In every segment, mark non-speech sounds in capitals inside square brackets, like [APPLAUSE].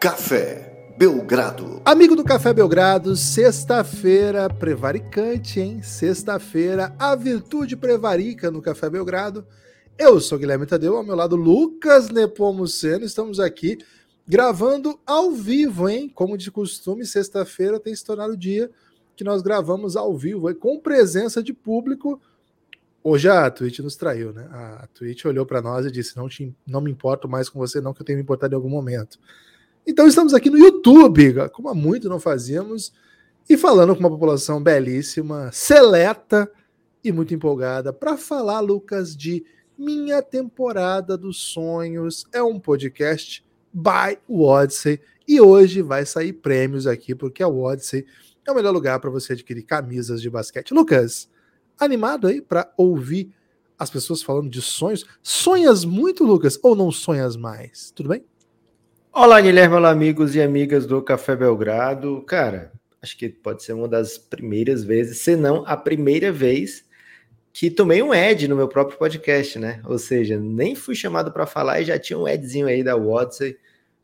Café Belgrado. Amigo do Café Belgrado, sexta-feira prevaricante, hein? Sexta-feira, a virtude prevarica no Café Belgrado. Eu sou Guilherme Tadeu, ao meu lado Lucas Nepomuceno. Estamos aqui gravando ao vivo, hein? Como de costume, sexta-feira tem se tornado o dia que nós gravamos ao vivo, hein? com presença de público. Hoje a Twitch nos traiu, né? A Twitch olhou para nós e disse: não, te, não me importo mais com você, não, que eu tenho me importado em algum momento. Então estamos aqui no YouTube, como há muito não fazíamos, e falando com uma população belíssima, seleta e muito empolgada para falar, Lucas, de Minha Temporada dos Sonhos. É um podcast by Odyssey e hoje vai sair prêmios aqui, porque a Odyssey é o melhor lugar para você adquirir camisas de basquete. Lucas, animado aí para ouvir as pessoas falando de sonhos? Sonhas muito, Lucas, ou não sonhas mais? Tudo bem? Olá, Guilherme, olá, amigos e amigas do Café Belgrado. Cara, acho que pode ser uma das primeiras vezes, se não a primeira vez, que tomei um Ed no meu próprio podcast, né? Ou seja, nem fui chamado para falar e já tinha um Edzinho aí da Odyssey,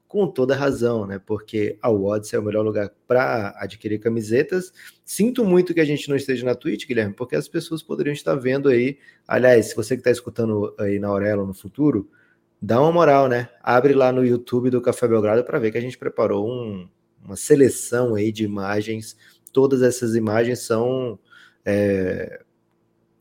com toda razão, né? Porque a Odyssey é o melhor lugar para adquirir camisetas. Sinto muito que a gente não esteja na Twitch, Guilherme, porque as pessoas poderiam estar vendo aí. Aliás, se você que está escutando aí na Aurelo no futuro, dá uma moral, né? Abre lá no YouTube do Café Belgrado para ver que a gente preparou um, uma seleção aí de imagens. Todas essas imagens são é,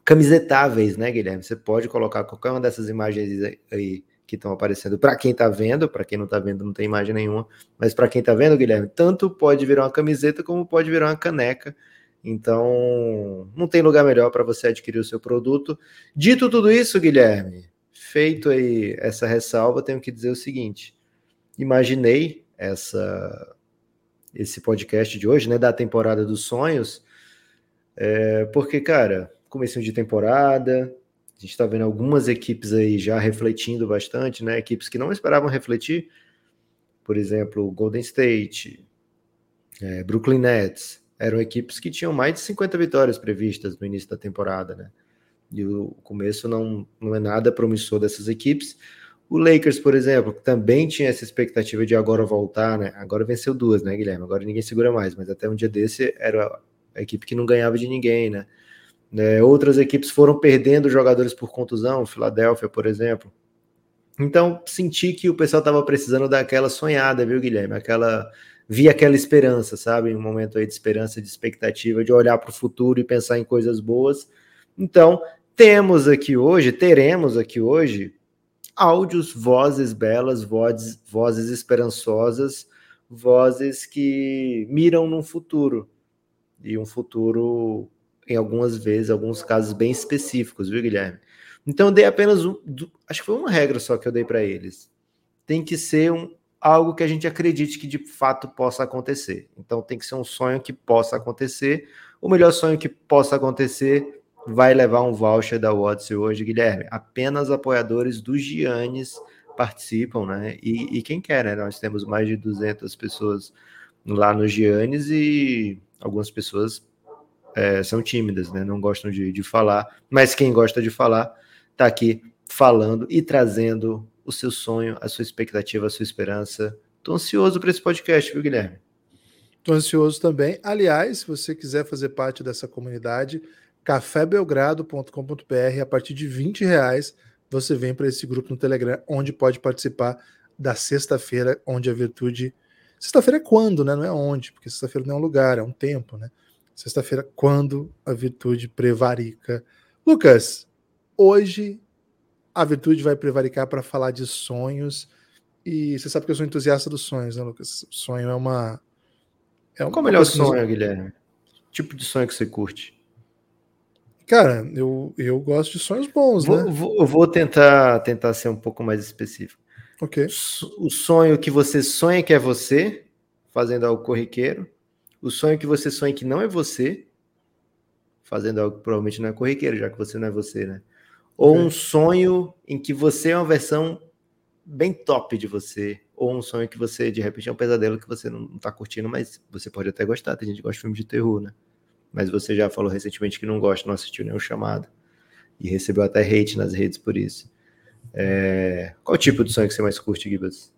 camisetáveis, né, Guilherme? Você pode colocar qualquer uma dessas imagens aí que estão aparecendo para quem está vendo, para quem não está vendo não tem imagem nenhuma, mas para quem está vendo, Guilherme, tanto pode virar uma camiseta como pode virar uma caneca. Então, não tem lugar melhor para você adquirir o seu produto. Dito tudo isso, Guilherme, feito aí essa ressalva, tenho que dizer o seguinte: imaginei essa esse podcast de hoje, né, da temporada dos sonhos, é, porque, cara, começo de temporada, a gente está vendo algumas equipes aí já refletindo bastante, né, equipes que não esperavam refletir, por exemplo, Golden State, é, Brooklyn Nets, eram equipes que tinham mais de 50 vitórias previstas no início da temporada, né? E o começo não, não é nada promissor dessas equipes. O Lakers, por exemplo, também tinha essa expectativa de agora voltar, né? Agora venceu duas, né, Guilherme? Agora ninguém segura mais, mas até um dia desse era a equipe que não ganhava de ninguém, né? É, outras equipes foram perdendo jogadores por contusão, Filadélfia, por exemplo. Então, senti que o pessoal estava precisando daquela sonhada, viu, Guilherme? Aquela. Vi aquela esperança, sabe? Um momento aí de esperança, de expectativa, de olhar para o futuro e pensar em coisas boas. Então, temos aqui hoje, teremos aqui hoje, áudios, vozes belas, vozes, vozes esperançosas, vozes que miram num futuro. E um futuro, em algumas vezes, alguns casos bem específicos, viu, Guilherme? Então, eu dei apenas um. Acho que foi uma regra só que eu dei para eles. Tem que ser um, algo que a gente acredite que de fato possa acontecer. Então, tem que ser um sonho que possa acontecer. O melhor sonho que possa acontecer vai levar um voucher da Odyssey hoje, Guilherme. Apenas apoiadores do Giannis participam, né? E, e, quem quer, né? Nós temos mais de 200 pessoas lá no Giannis e algumas pessoas é, são tímidas, né? Não gostam de, de falar, mas quem gosta de falar está aqui falando e trazendo o seu sonho, a sua expectativa, a sua esperança. Tô ansioso para esse podcast, viu, Guilherme? Tô ansioso também. Aliás, se você quiser fazer parte dessa comunidade, cafébelgrado.com.br. A partir de 20 reais você vem para esse grupo no Telegram, onde pode participar da sexta-feira, onde a virtude. Sexta-feira é quando, né? Não é onde, porque sexta-feira não é um lugar, é um tempo, né? Sexta-feira, quando a virtude prevarica. Lucas, hoje a virtude vai prevaricar para falar de sonhos. E você sabe que eu sou entusiasta dos sonhos, né, Lucas? Sonho é uma. É uma Qual o melhor sonho, Guilherme? Tipo de sonho que você curte? Cara, eu, eu gosto de sonhos bons, vou, né? Vou, vou tentar, tentar ser um pouco mais específico. Ok. O sonho que você sonha que é você, fazendo algo corriqueiro. O sonho que você sonha que não é você, fazendo algo que provavelmente não é corriqueiro, já que você não é você, né? Ou um sonho em que você é uma versão bem top de você. Ou um sonho que você, de repente, é um pesadelo que você não, não tá curtindo, mas você pode até gostar. Tem gente que gosta de filme de terror, né? Mas você já falou recentemente que não gosta, não assistiu nenhum chamado e recebeu até hate nas redes por isso. É... Qual tipo de sonho que você mais curte, Gibas?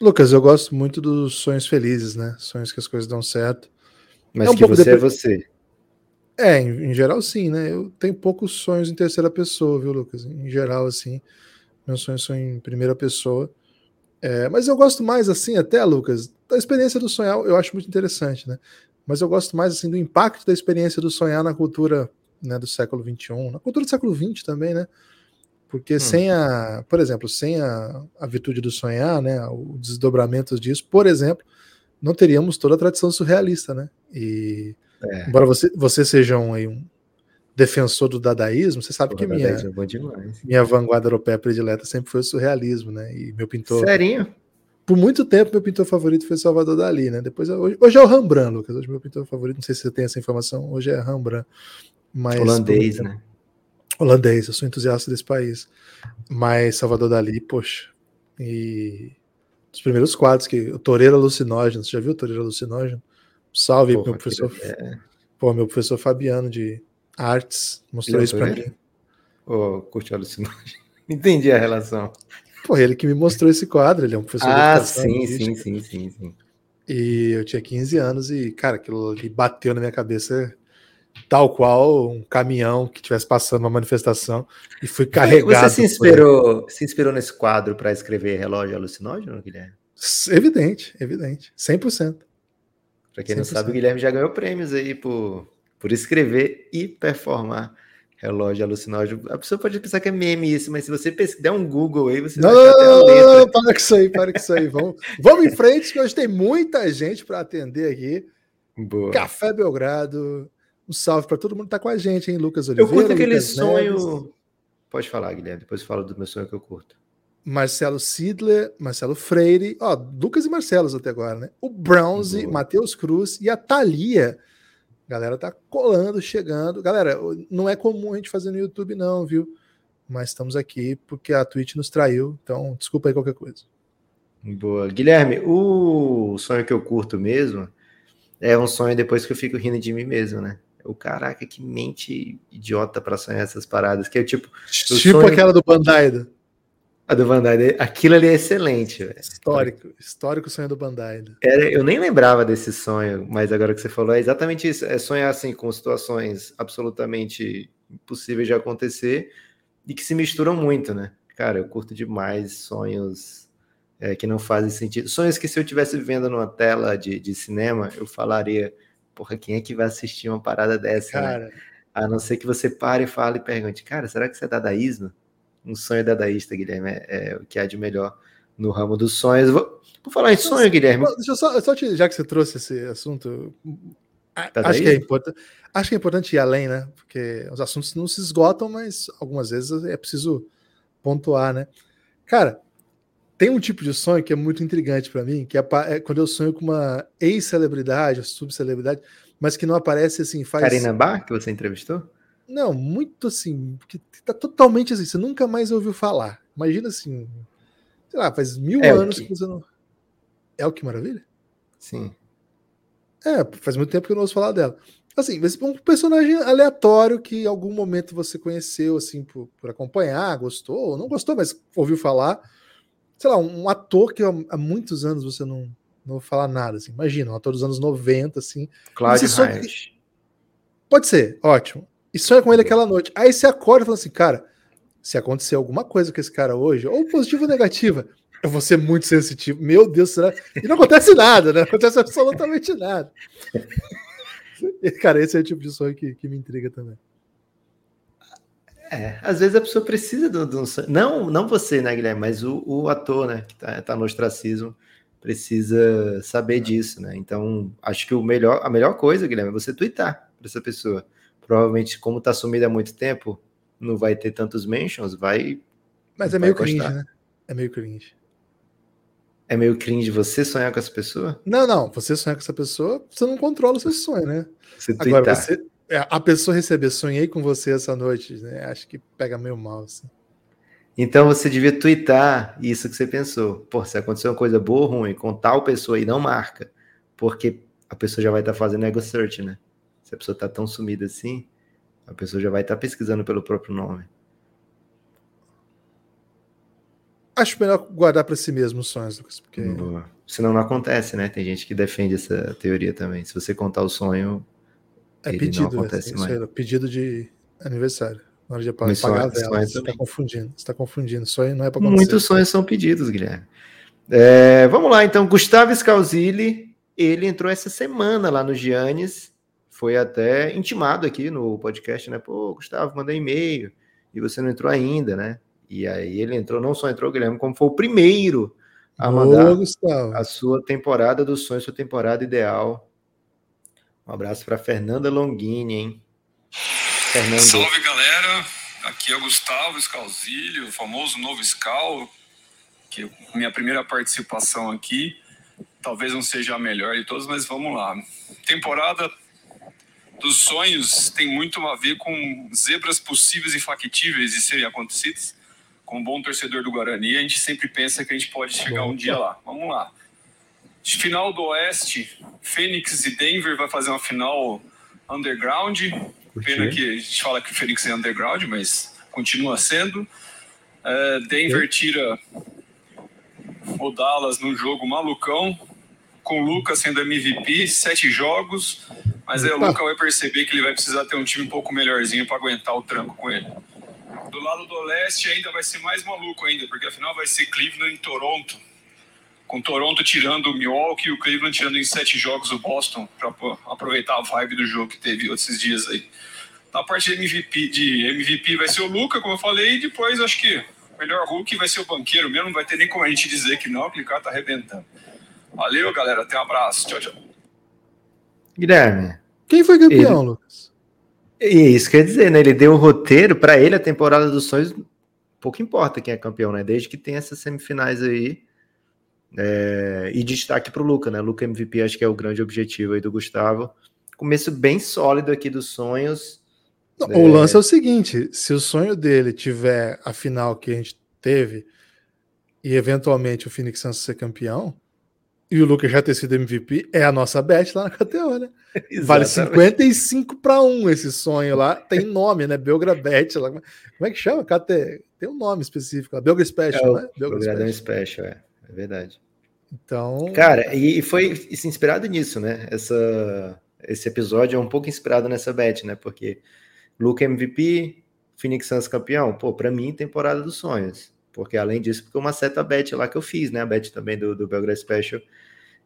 Lucas, eu gosto muito dos sonhos felizes, né? Sonhos que as coisas dão certo. Mas é um que você é você. É, em, em, geral sim, né? Eu tenho poucos sonhos em terceira pessoa, viu, Lucas? Em geral, assim, meus sonhos são em primeira pessoa. É, mas eu gosto mais, assim, até, Lucas, da experiência do sonhar, eu acho muito interessante, né? Mas eu gosto mais, assim, do impacto da experiência do sonhar na cultura né, do século XXI, na cultura do século XX também, né? Porque hum. sem a, por exemplo, sem a, a virtude do sonhar, né, o desdobramento disso, por exemplo, não teríamos toda a tradição surrealista, né? E é. embora você, você seja um, um defensor do dadaísmo, você sabe que minha, é minha vanguarda europeia predileta sempre foi o surrealismo, né? E meu pintor. Serinho? Por muito tempo, meu pintor favorito foi Salvador Dali, né? Depois, hoje, hoje é o Rembrandt, Lucas. Hoje meu pintor favorito, não sei se você tem essa informação, hoje é Rembrandt. Mas, Holandês, né? holandês, eu sou entusiasta desse país. Mas Salvador Dali, poxa, e os primeiros quadros que o Toreiro Alucinógeno, você já viu o Toreiro Alucinógeno? Salve, Porra, meu professor. É... Pô, meu professor Fabiano de artes mostrou ele é isso para mim. Ô, oh, curte alucinógeno. [LAUGHS] Entendi a relação. Ele que me mostrou esse quadro, ele é um professor ah, de sim, sim, sim, sim, sim. E eu tinha 15 anos e, cara, aquilo ali bateu na minha cabeça tal qual um caminhão que estivesse passando uma manifestação e fui carregado. Você se inspirou, se inspirou nesse quadro para escrever relógio alucinógeno, Guilherme? Evidente, evidente, 100%. Para quem 100%. não sabe, o Guilherme já ganhou prêmios aí por, por escrever e performar relógio alucinógeno. A pessoa pode pensar que é meme isso, mas se você der um Google aí, você não, vai até a letra. Para com isso aí, para com isso aí. Vamos, vamos em frente, que hoje tem muita gente para atender aqui. Boa. Café Belgrado, um salve para todo mundo que tá com a gente, hein, Lucas Oliveira. Eu curto aquele Lucas sonho. Neves. Pode falar, Guilherme, depois eu falo do meu sonho que eu curto. Marcelo Sidler, Marcelo Freire, ó, Lucas e Marcelos até agora, né? O Bronze, Matheus Cruz e a Thalia. Galera tá colando, chegando. Galera, não é comum a gente fazer no YouTube, não, viu? Mas estamos aqui porque a Twitch nos traiu, então desculpa aí qualquer coisa. Boa. Guilherme, o sonho que eu curto mesmo é um sonho depois que eu fico rindo de mim mesmo, né? O caraca, que mente idiota para sonhar essas paradas. Que é tipo. Tipo sonho... aquela do Bandai. A do Bandai. Aquilo ali é excelente. Véio. Histórico. Histórico sonho do Bandai. Era, eu nem lembrava desse sonho, mas agora que você falou, é exatamente isso. É sonhar assim com situações absolutamente impossíveis de acontecer e que se misturam muito, né? Cara, eu curto demais sonhos é, que não fazem sentido. Sonhos que se eu estivesse vendo numa tela de, de cinema, eu falaria porra, quem é que vai assistir uma parada dessa? Né? Cara. Né? A não ser que você pare e fale e pergunte, cara, será que isso é dadaísmo? Um sonho dadaísta, Guilherme, é, é o que há de melhor no ramo dos sonhos. Vou, vou falar em sonho, Guilherme. Deixa eu só, só te, já que você trouxe esse assunto, acho que, é importante, acho que é importante ir além, né? Porque os assuntos não se esgotam, mas algumas vezes é preciso pontuar, né? Cara, tem um tipo de sonho que é muito intrigante para mim, que é, é, quando eu sonho com uma ex-celebridade, subcelebridade, mas que não aparece assim, faz. Karina Bar, que você entrevistou? Não, muito assim, que tá totalmente assim, você nunca mais ouviu falar. Imagina assim, sei lá, faz mil é anos que... que você não. É o que maravilha? Sim. É, faz muito tempo que eu não ouço falar dela. Assim, um personagem aleatório que em algum momento você conheceu, assim, por, por acompanhar, gostou, ou não gostou, mas ouviu falar sei lá, um ator que há muitos anos você não, não vou falar nada, assim. Imagina, um ator dos anos 90, assim. Claudio sonha... Pode ser, ótimo. E sonha com ele aquela noite. Aí você acorda e fala assim, cara, se acontecer alguma coisa com esse cara hoje, ou positiva ou negativa, eu vou ser muito sensitivo. Meu Deus, será? E não acontece nada, né? Não acontece absolutamente nada. [LAUGHS] cara, esse é o tipo de sonho que, que me intriga também. É, às vezes a pessoa precisa de um. Não, não você, né, Guilherme, mas o, o ator, né, que tá, tá, no ostracismo, precisa saber disso, né? Então, acho que o melhor, a melhor coisa, Guilherme, é você twittar para essa pessoa. Provavelmente, como tá sumida há muito tempo, não vai ter tantos mentions, vai. Mas é meio cringe, né? É meio cringe. É meio cringe você sonhar com essa pessoa? Não, não. Você sonhar com essa pessoa, você não controla o seu sonho, né? Você Agora, você, é, a pessoa receber, sonhei com você essa noite, né? Acho que pega meio mal, assim. Então você devia twittar isso que você pensou. Pô, se aconteceu uma coisa boa ou ruim com tal pessoa e não marca, porque a pessoa já vai estar tá fazendo ego search, né? Se a pessoa está tão sumida assim, a pessoa já vai estar tá pesquisando pelo próprio nome. acho melhor guardar para si mesmo os sonhos, Lucas. Porque... Boa. Senão não acontece, né? Tem gente que defende essa teoria também. Se você contar o sonho, é ele pedido, não acontece mais. É, pedido de aniversário. Na hora de pagar, pagar a vela. Você está confundindo. Você está confundindo. Sonho não é para acontecer. Muitos sonhos são pedidos, Guilherme. É, vamos lá, então. Gustavo Scalzilli, ele entrou essa semana lá no Giannis. Foi até intimado aqui no podcast, né? Pô, Gustavo, mandei e-mail e você não entrou ainda, né? E aí ele entrou, não só entrou, Guilherme, como foi o primeiro a mandar Boa, a sua temporada dos sonhos, sua temporada ideal. Um abraço para Fernanda Longini, hein? Fernando. Salve, galera. Aqui é o Gustavo Scalzilho, o famoso novo Scal, que é minha primeira participação aqui. Talvez não seja a melhor de todas, mas vamos lá. Temporada dos sonhos tem muito a ver com zebras possíveis e factíveis de serem acontecidas como bom torcedor do Guarani, a gente sempre pensa que a gente pode chegar um dia lá. Vamos lá. Final do Oeste, Fênix e Denver vai fazer uma final underground. Pena que a gente fala que o Fênix é underground, mas continua sendo. Uh, Denver tira o Dallas num jogo malucão, com o Lucas sendo MVP, sete jogos. Mas aí o Lucas vai perceber que ele vai precisar ter um time um pouco melhorzinho para aguentar o tranco com ele. Do lado do leste ainda vai ser mais maluco ainda, porque afinal vai ser Cleveland em Toronto. Com Toronto tirando o Milwaukee e o Cleveland tirando em sete jogos o Boston, para aproveitar a vibe do jogo que teve esses dias aí. Na parte de MVP, de MVP vai ser o Luca, como eu falei, e depois acho que o melhor Hulk vai ser o banqueiro mesmo, não vai ter nem como a gente dizer que não, porque o cara tá arrebentando. Valeu, galera, até um abraço. Tchau, tchau. Guilherme. Quem foi campeão, ele... Lucas? E isso quer dizer, né? Ele deu o roteiro para ele a temporada dos sonhos. Pouco importa quem é campeão, né? Desde que tem essas semifinais aí. É, e destaque para o Luca, né? Luca MVP acho que é o grande objetivo aí do Gustavo. Começo bem sólido aqui dos sonhos. Não, é... O lance é o seguinte: se o sonho dele tiver a final que a gente teve e eventualmente o Phoenix Suns ser campeão, e o Lucas já ter sido MVP, é a nossa bet lá na KTO, né? [LAUGHS] vale 55 para 1 esse sonho lá. Tem nome, né? Belgra Bet. Lá. Como é que chama? KT... Tem um nome específico. Belgra Special, é, né? Belgra Special. Special, é. É verdade. Então. Cara, e foi inspirado nisso, né? Essa, esse episódio é um pouco inspirado nessa bet, né? Porque Luca MVP, Phoenix Suns campeão. Pô, para mim, temporada dos sonhos. Porque além disso, porque uma seta bet lá que eu fiz, né? A bet também do, do Belgrade Special.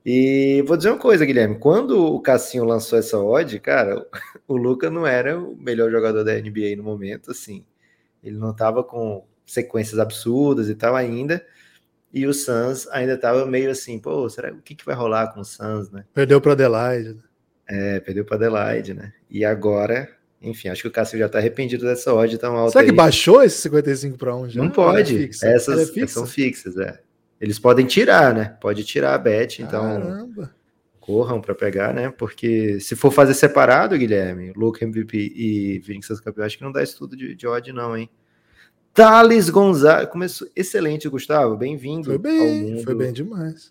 E vou dizer uma coisa, Guilherme. Quando o Cassinho lançou essa odd, cara, [LAUGHS] o Luca não era o melhor jogador da NBA no momento, assim. Ele não estava com sequências absurdas e tal ainda. E o Suns ainda estava meio assim, pô, será o que, que vai rolar com o Suns, né? Perdeu para Adelaide. Né? É, perdeu para Adelaide, né? E agora enfim, acho que o Cássio já está arrependido dessa odd tão alta. Será que aí. baixou esse 55 para 1 já? Não pode. É Essas é são fixas, é. Eles podem tirar, né? Pode tirar a bet, então Caramba. corram para pegar, né? Porque se for fazer separado, Guilherme, Luke MVP e Vinicius campeão, acho que não dá estudo de, de odd não, hein? Thales Gonzalez, começou excelente, Gustavo. Bem-vindo. Foi bem, foi bem demais.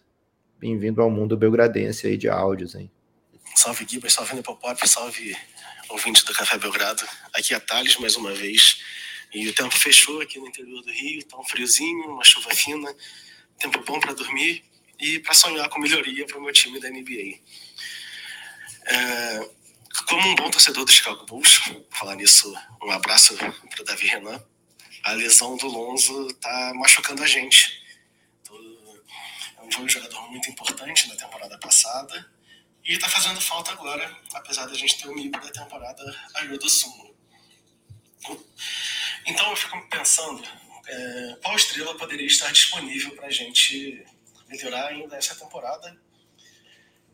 Bem-vindo ao mundo belgradense aí de áudios, hein? Salve Gibas, salve Nepopop, salve ouvintes do Café Belgrado. Aqui é a Thales, mais uma vez. E o tempo fechou aqui no interior do Rio, tá um friozinho, uma chuva fina, tempo bom para dormir e para sonhar com melhoria para o meu time da NBA. É, como um bom torcedor do Chicago Bulls, falar nisso, um abraço para o Davi Renan. A lesão do Lonzo tá machucando a gente. É um jogador muito importante na temporada passada e tá fazendo falta agora, apesar da gente ter o um da temporada Ajuda Sumo. Então eu fico pensando é, qual estrela poderia estar disponível para a gente melhorar ainda essa temporada.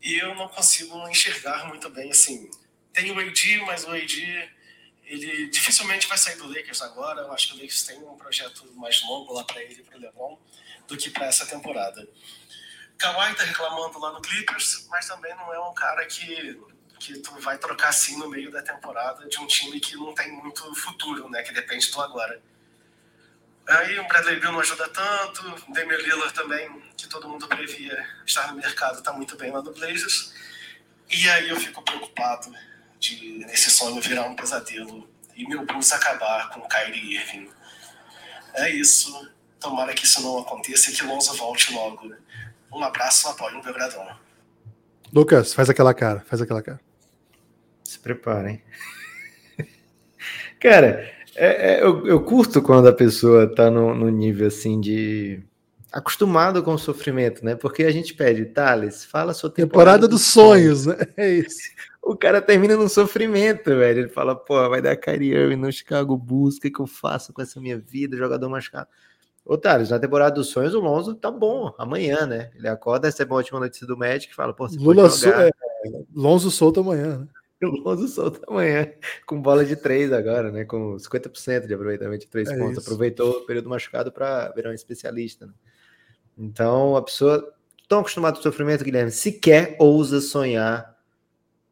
E eu não consigo enxergar muito bem assim. Tem o AD, mas o AD ele dificilmente vai sair do Lakers agora. Eu acho que o Lakers tem um projeto mais longo lá para ele para o LeBron do que para essa temporada. Kawhi tá reclamando lá no Clippers, mas também não é um cara que, que tu vai trocar assim no meio da temporada de um time que não tem muito futuro, né? Que depende do agora. Aí o Bradley Bill não ajuda tanto, o Damian Lillard também, que todo mundo previa estar no mercado, tá muito bem lá no Blazers. E aí eu fico preocupado de esse sonho virar um pesadelo e meu Bulls acabar com o Kyrie Irving. É isso. Tomara que isso não aconteça e que Lonzo volte logo. Um abraço, apoio no Belgradão. Lucas, faz aquela cara, faz aquela cara. Se preparem. [LAUGHS] cara, é, é, eu, eu, curto quando a pessoa tá no, no, nível assim de. acostumado com o sofrimento, né? Porque a gente pede, Thales, fala sua temporada. Temporada dos, sonhos, sonhos, né? [LAUGHS] É isso. [LAUGHS] O cara termina num sofrimento, velho. Ele fala, pô, vai dar Kyrie no Chicago Bulls, o que, que eu faço com essa minha vida, jogador machucado. Ô, Thales, na temporada dos sonhos, o Lonzo tá bom amanhã, né? Ele acorda, recebe uma última notícia do médico e fala, pô, você Lula pode jogar. É, Lonzo solta amanhã, né? [LAUGHS] O Lonzo solta amanhã, com bola de três agora, né? Com 50% de aproveitamento de três é pontos. Isso. Aproveitou o período machucado para virar um especialista. Né? Então, a pessoa tão acostumada com sofrimento, Guilherme, sequer ousa sonhar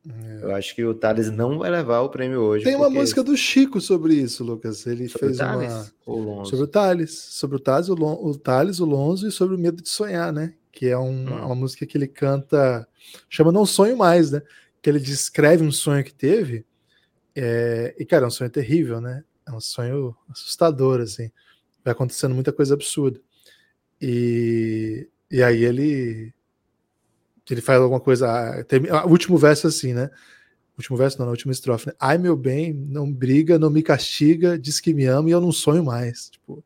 é. Eu acho que o Thales não vai levar o prêmio hoje. Tem uma música do Chico sobre isso, Lucas. Ele fez o uma. Sobre o Thales. Sobre o Thales, o, Lon... o Thales, o Lonzo e sobre o medo de sonhar, né? Que é um, hum. uma música que ele canta. Chama Não Sonho Mais, né? Que ele descreve um sonho que teve. É... E, cara, é um sonho terrível, né? É um sonho assustador, assim. Vai acontecendo muita coisa absurda. E, e aí ele ele faz alguma coisa. Ah, ah, o último verso é assim, né? O último verso, não, na última estrofe, né? Ai, meu bem, não briga, não me castiga, diz que me ama e eu não sonho mais. Tipo,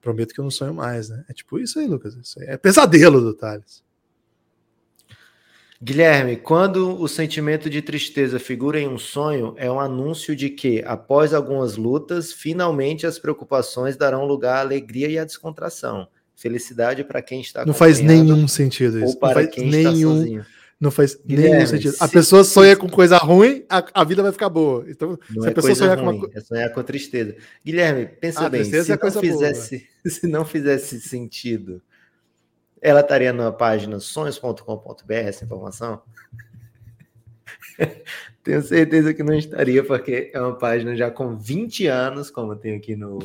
prometo que eu não sonho mais, né? É tipo isso aí, Lucas. Isso aí é pesadelo do Thales. Guilherme, quando o sentimento de tristeza figura em um sonho, é um anúncio de que, após algumas lutas, finalmente as preocupações darão lugar à alegria e à descontração. Felicidade para quem está Não faz nenhum sentido isso. Ou para quem nenhum, está sozinho. Não faz Guilherme, nenhum sentido. A pessoa sonha com coisa ruim, a, a, vida vai ficar boa. Então, não se a é pessoa sonhar ruim, com uma... é sonhar com tristeza. Guilherme, pensa ah, bem, se, é não fizesse, [LAUGHS] se não fizesse sentido, ela estaria na página sonhos.com.br essa informação? [LAUGHS] Tenho certeza que não estaria, porque é uma página já com 20 anos, como tem aqui no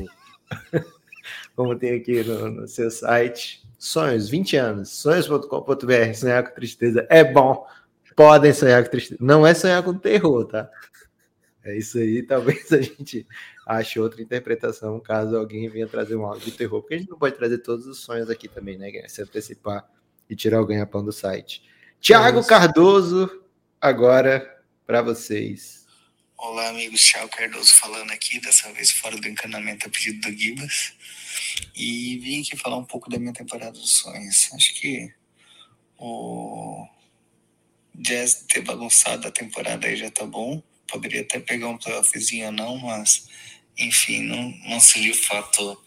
[LAUGHS] como tem aqui no, no seu site. Sonhos, 20 anos, sonhos.com.br, sonhar com tristeza é bom. Podem sonhar com tristeza. Não é sonhar com terror, tá? É isso aí, talvez a gente ache outra interpretação caso alguém venha trazer um áudio de terror, porque a gente não pode trazer todos os sonhos aqui também, né? Se antecipar e tirar o ganha-pão do site. Tiago é Cardoso, agora para vocês. Olá, amigos. Tiago Cardoso falando aqui, dessa vez fora do encanamento a pedido do Gibas. E vim aqui falar um pouco da minha temporada dos sonhos. Acho que o Jazz ter bagunçado a temporada aí já tá bom. Poderia até pegar um playoffzinho ou não, mas enfim, não, não seria o fato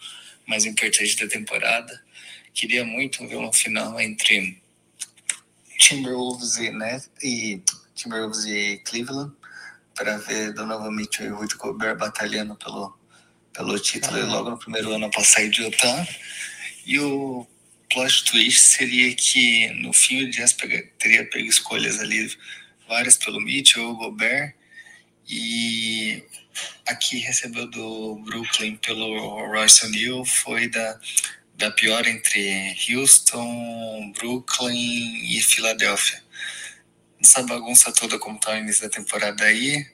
mais importante da temporada. Queria muito ver uma final entre Timberwolves e, né, e Timberwolves e Cleveland para ver Donovan Mitchell e Rudy Gobert batalhando pelo pelo título e logo no primeiro ano para sair de Utah. E o plot twist seria que no fim o Jazz teria pego escolhas ali, várias pelo Mitchell, o Gobert, e aqui recebeu do Brooklyn pelo Royce O'Neal foi da, da pior entre Houston, Brooklyn e Filadélfia. Essa bagunça toda como tá no início da temporada aí,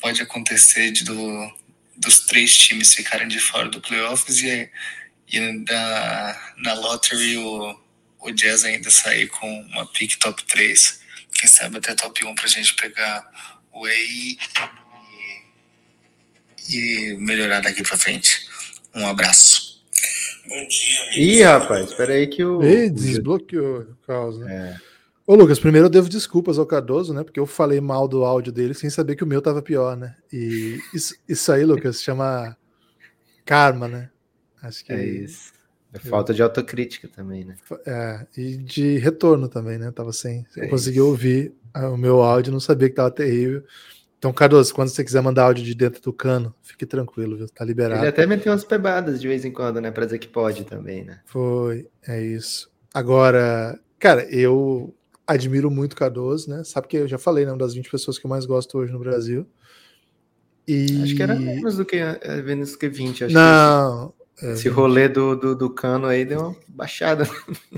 pode acontecer de do dos três times ficarem de fora do playoffs e, e da, na lottery o, o Jazz ainda sair com uma pick top 3. Quem sabe até top 1 pra gente pegar o Way e, melhorar daqui pra frente. Um abraço. Bom dia. Ih, rapaz, espera aí que o. Ei, desbloqueou o caos, né? É. Ô, Lucas, primeiro eu devo desculpas ao Cardoso, né? Porque eu falei mal do áudio dele sem saber que o meu tava pior, né? E isso, isso aí, Lucas, chama karma, né? Acho que é isso. É falta de autocrítica também, né? É, e de retorno também, né? tava sem. É eu consegui isso. ouvir o meu áudio, não sabia que tava terrível. Então, Cardoso, quando você quiser mandar áudio de dentro do cano, fique tranquilo, viu? Tá liberado. Ele até meteu umas pebadas de vez em quando, né? Pra dizer que pode também, né? Foi, é isso. Agora, cara, eu admiro muito Cardoso, né? Sabe que eu já falei, né? Uma das 20 pessoas que eu mais gosto hoje no Brasil. E... Acho que era menos do que, é, menos que 20. Acho Não. Que esse, é, esse rolê do, do, do, cano aí deu uma baixada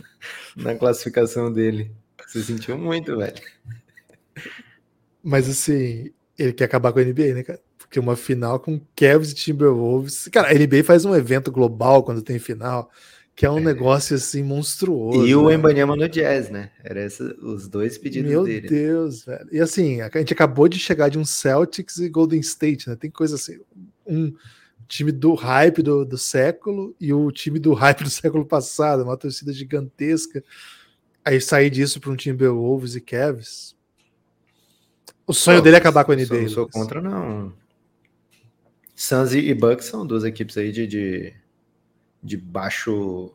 [LAUGHS] na classificação dele. Você sentiu muito, velho. Mas assim, ele quer acabar com a NBA, né, cara? Porque uma final com Cavs e Timberwolves. Cara, a NBA faz um evento global quando tem final, que é um é. negócio assim monstruoso. E o né? Embanyama no Jazz, né? Era os dois pedidos Meu dele. Meu Deus, velho. E assim, a gente acabou de chegar de um Celtics e Golden State, né? Tem coisa assim, um time do hype do, do século e o time do hype do século passado, uma torcida gigantesca. Aí sair disso para um Timberwolves e Cavs. O sonho Pô, dele é acabar com a NBA. Não sou contra, não. Suns e Bucks são duas equipes aí de, de, de, baixo,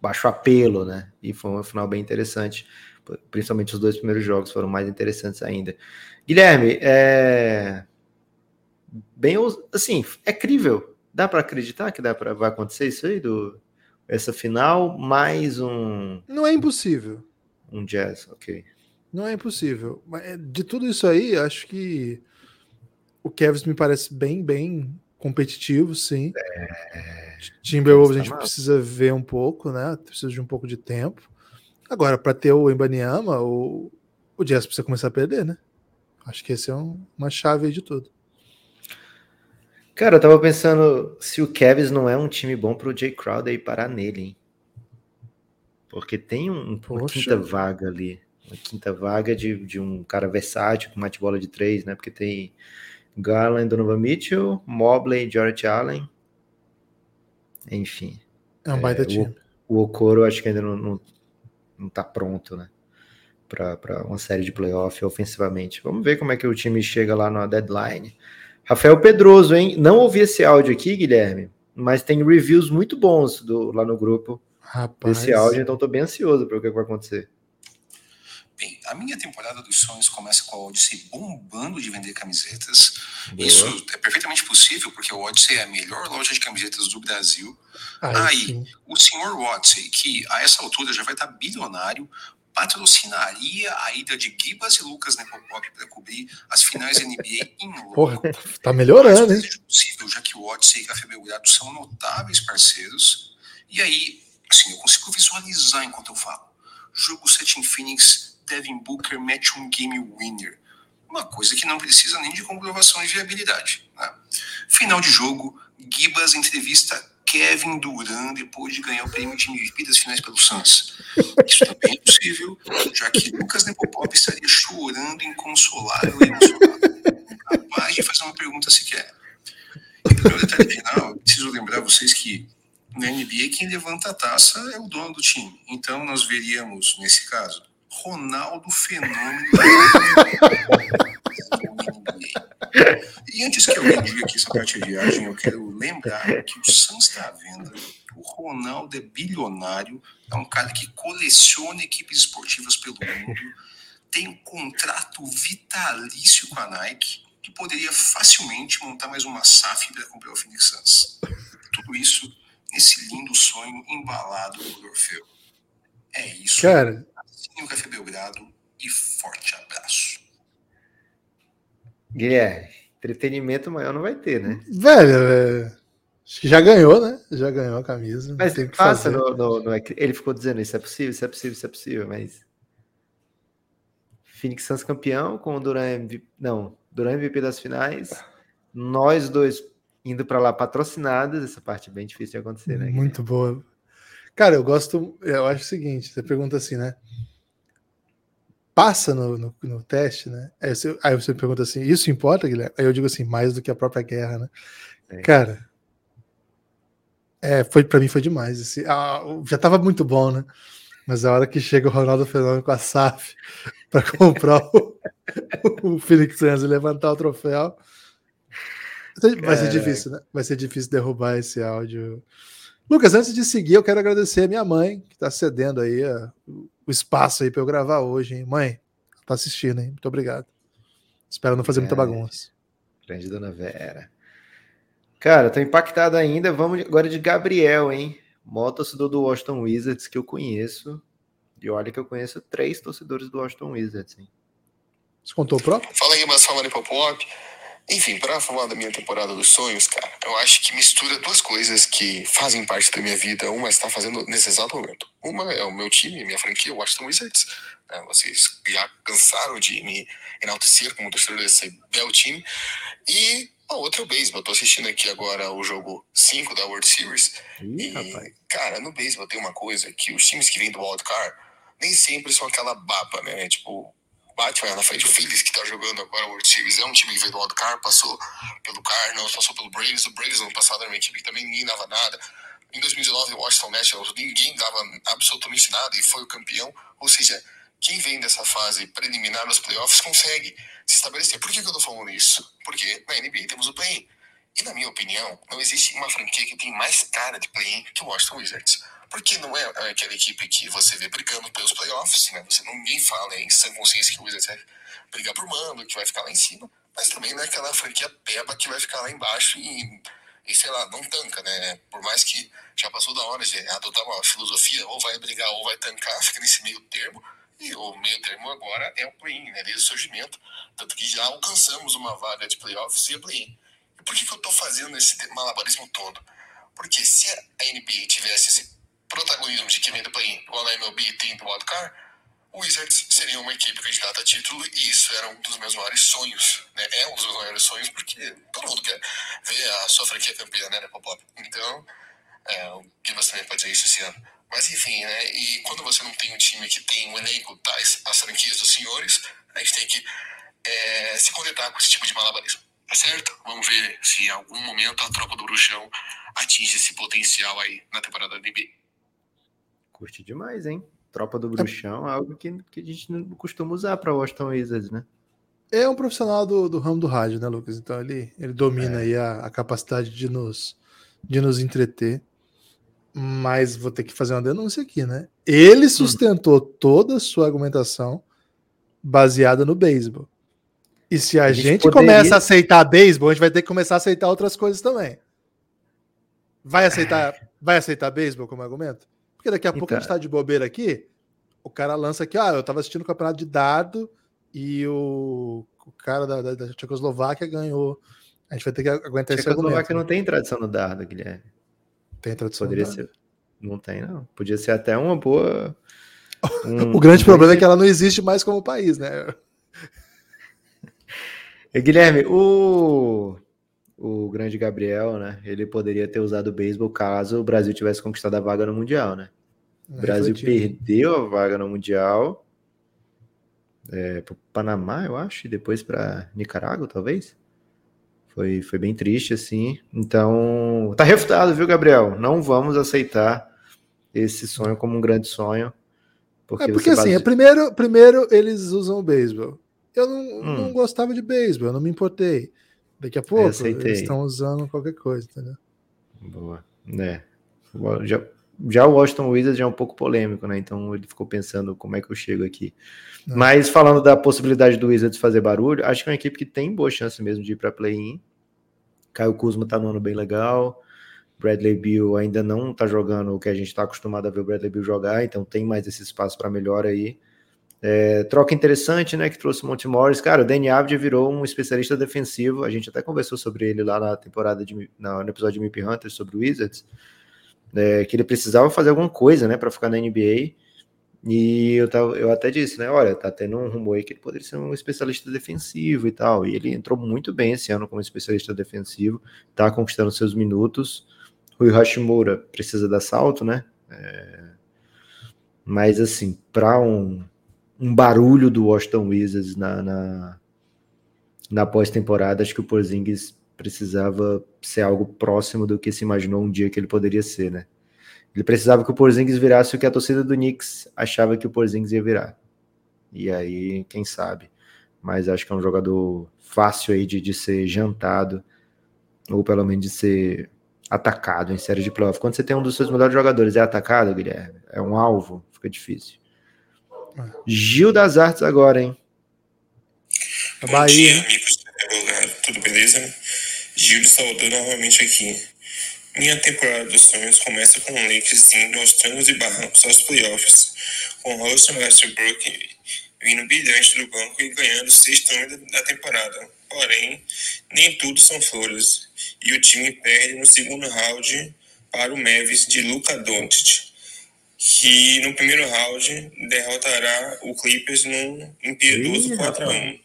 baixo apelo, né? E foi um final bem interessante. Principalmente os dois primeiros jogos foram mais interessantes ainda. Guilherme, é... bem assim, é crível. Dá para acreditar que dá para vai acontecer isso aí do essa final mais um Não é impossível. Um jazz, ok. Não é impossível. É, de tudo isso aí, acho que o Cavs me parece bem, bem competitivo, sim. É... Timberwolves a gente precisa ver um pouco, né? Precisa de um pouco de tempo. Agora, para ter o Embanyama, o, o Jazz precisa começar a perder, né? Acho que esse é um, uma chave de tudo. Cara, eu tava pensando se o Cavs não é um time bom pro Jay Crowder ir parar nele, hein? Porque tem um, uma quinta vaga ali quinta vaga de, de um cara versátil, com mate bola de três, né? Porque tem Garland, Donovan Mitchell, Mobley, George Allen. Enfim. É um baita é, time. O, o Okoro acho que ainda não, não, não tá pronto, né? Para uma série de playoff ofensivamente. Vamos ver como é que o time chega lá na deadline. Rafael Pedroso, hein? Não ouvi esse áudio aqui, Guilherme, mas tem reviews muito bons do, lá no grupo Rapaz. desse áudio, então tô bem ansioso para o que vai acontecer. Bem, a minha temporada dos sonhos começa com a Odyssey bombando de vender camisetas. Boa. Isso é perfeitamente possível, porque a Odyssey é a melhor loja de camisetas do Brasil. Aí, Aí o senhor Odyssey, que a essa altura já vai estar bilionário, patrocinaria a ida de Gibas e Lucas Nepopop para cobrir as finais NBA em [LAUGHS] Londres. Porra, tá melhorando, hein? É possível, já que o Odyssey e Café Belgrado são notáveis parceiros. E aí, assim, eu consigo visualizar enquanto eu falo. Jogo 7 em Phoenix Devin Booker mete um game winner. Uma coisa que não precisa nem de comprovação de viabilidade. Né? Final de jogo, Gibas entrevista Kevin Durant depois de ganhar o prêmio de MVP das finais pelo Suns. Isso também é possível, já que Lucas Nepopop estaria chorando inconsolável e. Capaz de fazer uma pergunta sequer. E para o detalhe final, preciso lembrar vocês que na NBA quem levanta a taça é o dono do time. Então nós veríamos, nesse caso, Ronaldo Fenômeno. e antes que eu diga que essa parte de viagem, eu quero lembrar que o Suns está à venda. O Ronaldo é bilionário, é um cara que coleciona equipes esportivas pelo mundo, tem um contrato vitalício com a Nike, que poderia facilmente montar mais uma SAF para comprar o Phoenix Suns. Tudo isso nesse lindo sonho embalado por Orfeu. É isso. Cara, Assine o Café Belgrado e forte abraço. Guilherme, entretenimento maior não vai ter, né? Velho, acho que já ganhou, né? Já ganhou a camisa. Mas tem que passa no, no, no, Ele ficou dizendo isso é possível, isso é possível, isso é possível, mas. Phoenix Suns campeão com o Duran MVP. Não, Duran MVP das finais. Nós dois indo para lá patrocinados. Essa parte é bem difícil de acontecer, né? Muito boa. Cara, eu gosto. Eu acho o seguinte: você pergunta assim, né? Passa no, no, no teste, né? Aí você, aí você pergunta assim: isso importa, Guilherme? Aí eu digo assim: mais do que a própria guerra, né? É. Cara, é, foi para mim foi demais. Esse, ah, já tava muito bom, né? Mas a hora que chega o Ronaldo Fenômeno com a SAF [LAUGHS] para comprar o, o Phoenix Suns e levantar o troféu, vai ser difícil, né? Vai ser difícil derrubar esse áudio Lucas, antes de seguir, eu quero agradecer a minha mãe, que está cedendo aí a, o espaço aí para eu gravar hoje, hein? Mãe, tá assistindo, hein? Muito obrigado. Espero não fazer muita bagunça. Grande dona Vera. Cara, tô impactado ainda. Vamos agora de Gabriel, hein? Mó torcedor do Washington Wizards que eu conheço. E olha que eu conheço três torcedores do Washington Wizards, hein? Você contou o próprio? Fala aí, mas falando em pop-up. Enfim, para falar da minha temporada dos sonhos, cara, eu acho que mistura duas coisas que fazem parte da minha vida. Uma está fazendo nesse exato momento. Uma é o meu time, minha franquia, o Washington Wizards. Né? Vocês já cansaram de me enaltecer como torcedor desse belo time. E A outra é o beisebol. Tô assistindo aqui agora o jogo 5 da World Series. Ih, e, rapaz. cara, no beisebol tem uma coisa que os times que vêm do wildcard nem sempre são aquela baba, né? Tipo, Batman na frente, o Phillies que tá jogando agora a World Series é um time que veio do wildcard, passou pelo Cardinals, passou pelo Braves. O Braves no passado era uma equipe que também ninguém dava nada. Em 2019, o Washington Nationals, ninguém dava absolutamente nada e foi o campeão. Ou seja, quem vem dessa fase preliminar nos playoffs consegue se estabelecer. Por que, que eu tô falando isso? Porque na NBA temos o play-in. E na minha opinião, não existe uma franquia que tem mais cara de play-in que o Washington Wizards. Porque não é aquela equipe que você vê brigando pelos playoffs, né? Você ninguém fala em sã consciência que o Wizards vai brigar por mando, que vai ficar lá em cima. Mas também não é aquela franquia peba que vai ficar lá embaixo e, e sei lá, não tanca, né? Por mais que já passou da hora de adotar uma filosofia, ou vai brigar ou vai tancar, [LAUGHS] fica nesse meio termo. E o meio termo agora é o play-in, né? Desde o surgimento. Tanto que já alcançamos uma vaga de playoffs e play-in. E por que, que eu tô fazendo esse malabarismo todo? Porque se a NBA tivesse esse protagonismo de quem vem do play-in, igual a MLB tem do wildcard, o Wizards seria uma equipe candidata a título e isso era um dos meus maiores sonhos, né? É um dos meus maiores sonhos porque todo mundo quer ver a sua franquia campeã, né, Nepopop? Então, é, o Gibas também pode dizer isso esse ano. Mas enfim, né? E quando você não tem um time que tem um elenco tais as franquias dos senhores, a gente tem que é, se contentar com esse tipo de malabarismo. Tá certo? Vamos ver se em algum momento a tropa do bruxão atinge esse potencial aí na temporada da NBA. Curte demais, hein? Tropa do Bruxão, algo que, que a gente não costuma usar para Washington Wizards, né? É um profissional do, do ramo do rádio, né, Lucas? Então ele, ele domina É. aí a, a capacidade de nos, de nos entreter. Mas vou ter que fazer uma denúncia aqui, né? Ele sustentou toda a sua argumentação baseada no beisebol. E se a, A gente gente, poderia- começa a aceitar beisebol, a gente vai ter que começar a aceitar outras coisas também. Vai aceitar, [LAUGHS] vai aceitar beisebol como argumento? Porque daqui a pouco a gente Então. tá de bobeira aqui, o cara lança aqui, ah, eu tava assistindo o campeonato de dado e o, o cara da, da, da Tchecoslováquia ganhou. A gente vai ter que aguentar esse argumento. Tchecoslováquia não tem tradição no dardo, Guilherme. Tem tradução. Poderia não. ser. Não tem, não. Podia ser até uma boa. [LAUGHS] um- O grande um problema é que ela não existe mais como país, né? [LAUGHS] Guilherme, o, o grande Gabriel, né? Ele poderia ter usado o beisebol caso o Brasil tivesse conquistado a vaga no Mundial, né? O Brasil perdeu a vaga no Mundial é, para Panamá, eu acho, e depois para Nicarágua, talvez. Foi, foi bem triste, assim. Então, tá refutado, viu, Gabriel? Não vamos aceitar esse sonho como um grande sonho. Porque, É porque assim, é, base- primeiro, primeiro eles usam o beisebol. Eu não, Hum. não gostava de beisebol, eu não me importei. Daqui a pouco aceitei. eles estão usando qualquer coisa, entendeu? Boa. né? Já, já o Washington Wizards é um pouco polêmico, né? Então ele ficou pensando como é que eu chego aqui. Não. Mas falando da possibilidade do Wizards fazer barulho, acho que é uma equipe que tem boa chance mesmo de ir para play-in. Caio Kuzma tá no ano bem legal. Bradley Bill ainda não tá jogando o que a gente está acostumado a ver o Bradley Bill jogar, então tem mais esse espaço para melhor aí. É, troca interessante, né? Que trouxe o Monte Morris. Cara, o Danny Avdia virou um especialista defensivo. A gente até conversou sobre ele lá na temporada de na- no episódio de Mip Hunters sobre o Wizards. é, que ele precisava fazer alguma coisa, né, para ficar na NBA. E eu, tava, eu até disse, né? Olha, tá tendo um rumor aí que ele poderia ser um especialista defensivo e tal. E ele entrou muito bem esse ano como especialista defensivo, tá conquistando seus minutos. Rui Hashimura precisa dar salto, né? É, mas assim, para um, um barulho do Washington Wizards na, na, na pós-temporada, acho que o Porzingis precisava ser algo próximo do que se imaginou um dia que ele poderia ser, né? Ele precisava que o Porzingis virasse o que a torcida do Knicks achava que o Porzingis ia virar. E aí, quem sabe? Mas acho que é um jogador fácil aí de, de ser jantado, ou pelo menos de ser atacado em série de playoff. Quando você tem um dos seus melhores jogadores é atacado, Guilherme, é um alvo, fica difícil. Gil das Artes agora, hein? Bom Bahia, dia, amigos do advogado. Tudo beleza? Gil de Salvador novamente aqui. Minha temporada dos sonhos começa com o Lakers indo aos trancos e barrancos aos playoffs, com Russell Westbrook vindo brilhante do banco e ganhando o sexto ano da temporada. Porém, nem tudo são flores, e o time perde no segundo round para o Mavis de Luka Doncic, que no primeiro round derrotará o Clippers num impiedoso Ih, 4 a 1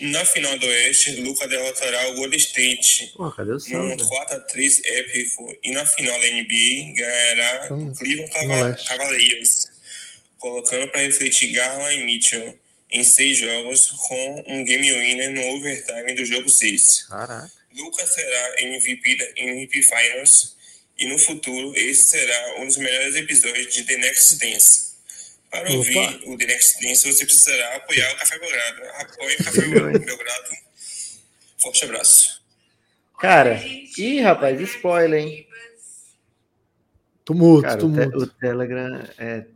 Na final do Oeste, Luca derrotará o Golden State Pô, num Suns? 4x3 épico. E na final da NBA, ganhará Hum, o Cleveland no Cava- Leste. Cavaliers, colocando para refletir Garland e Mitchell em seis jogos com um game winner no overtime do jogo 6. Caraca. Lucas será MVP da MVP Finals e no futuro esse será um dos melhores episódios de The Next Dance. Para Opa. ouvir o The Next Dance, você precisará apoiar o Café Belgrado. Apoie o Café Belgrado. Forte abraço. Cara, ih, rapaz, spoiler, hein? Tumulto, Cara, o, te- tumulto. o Telegram é.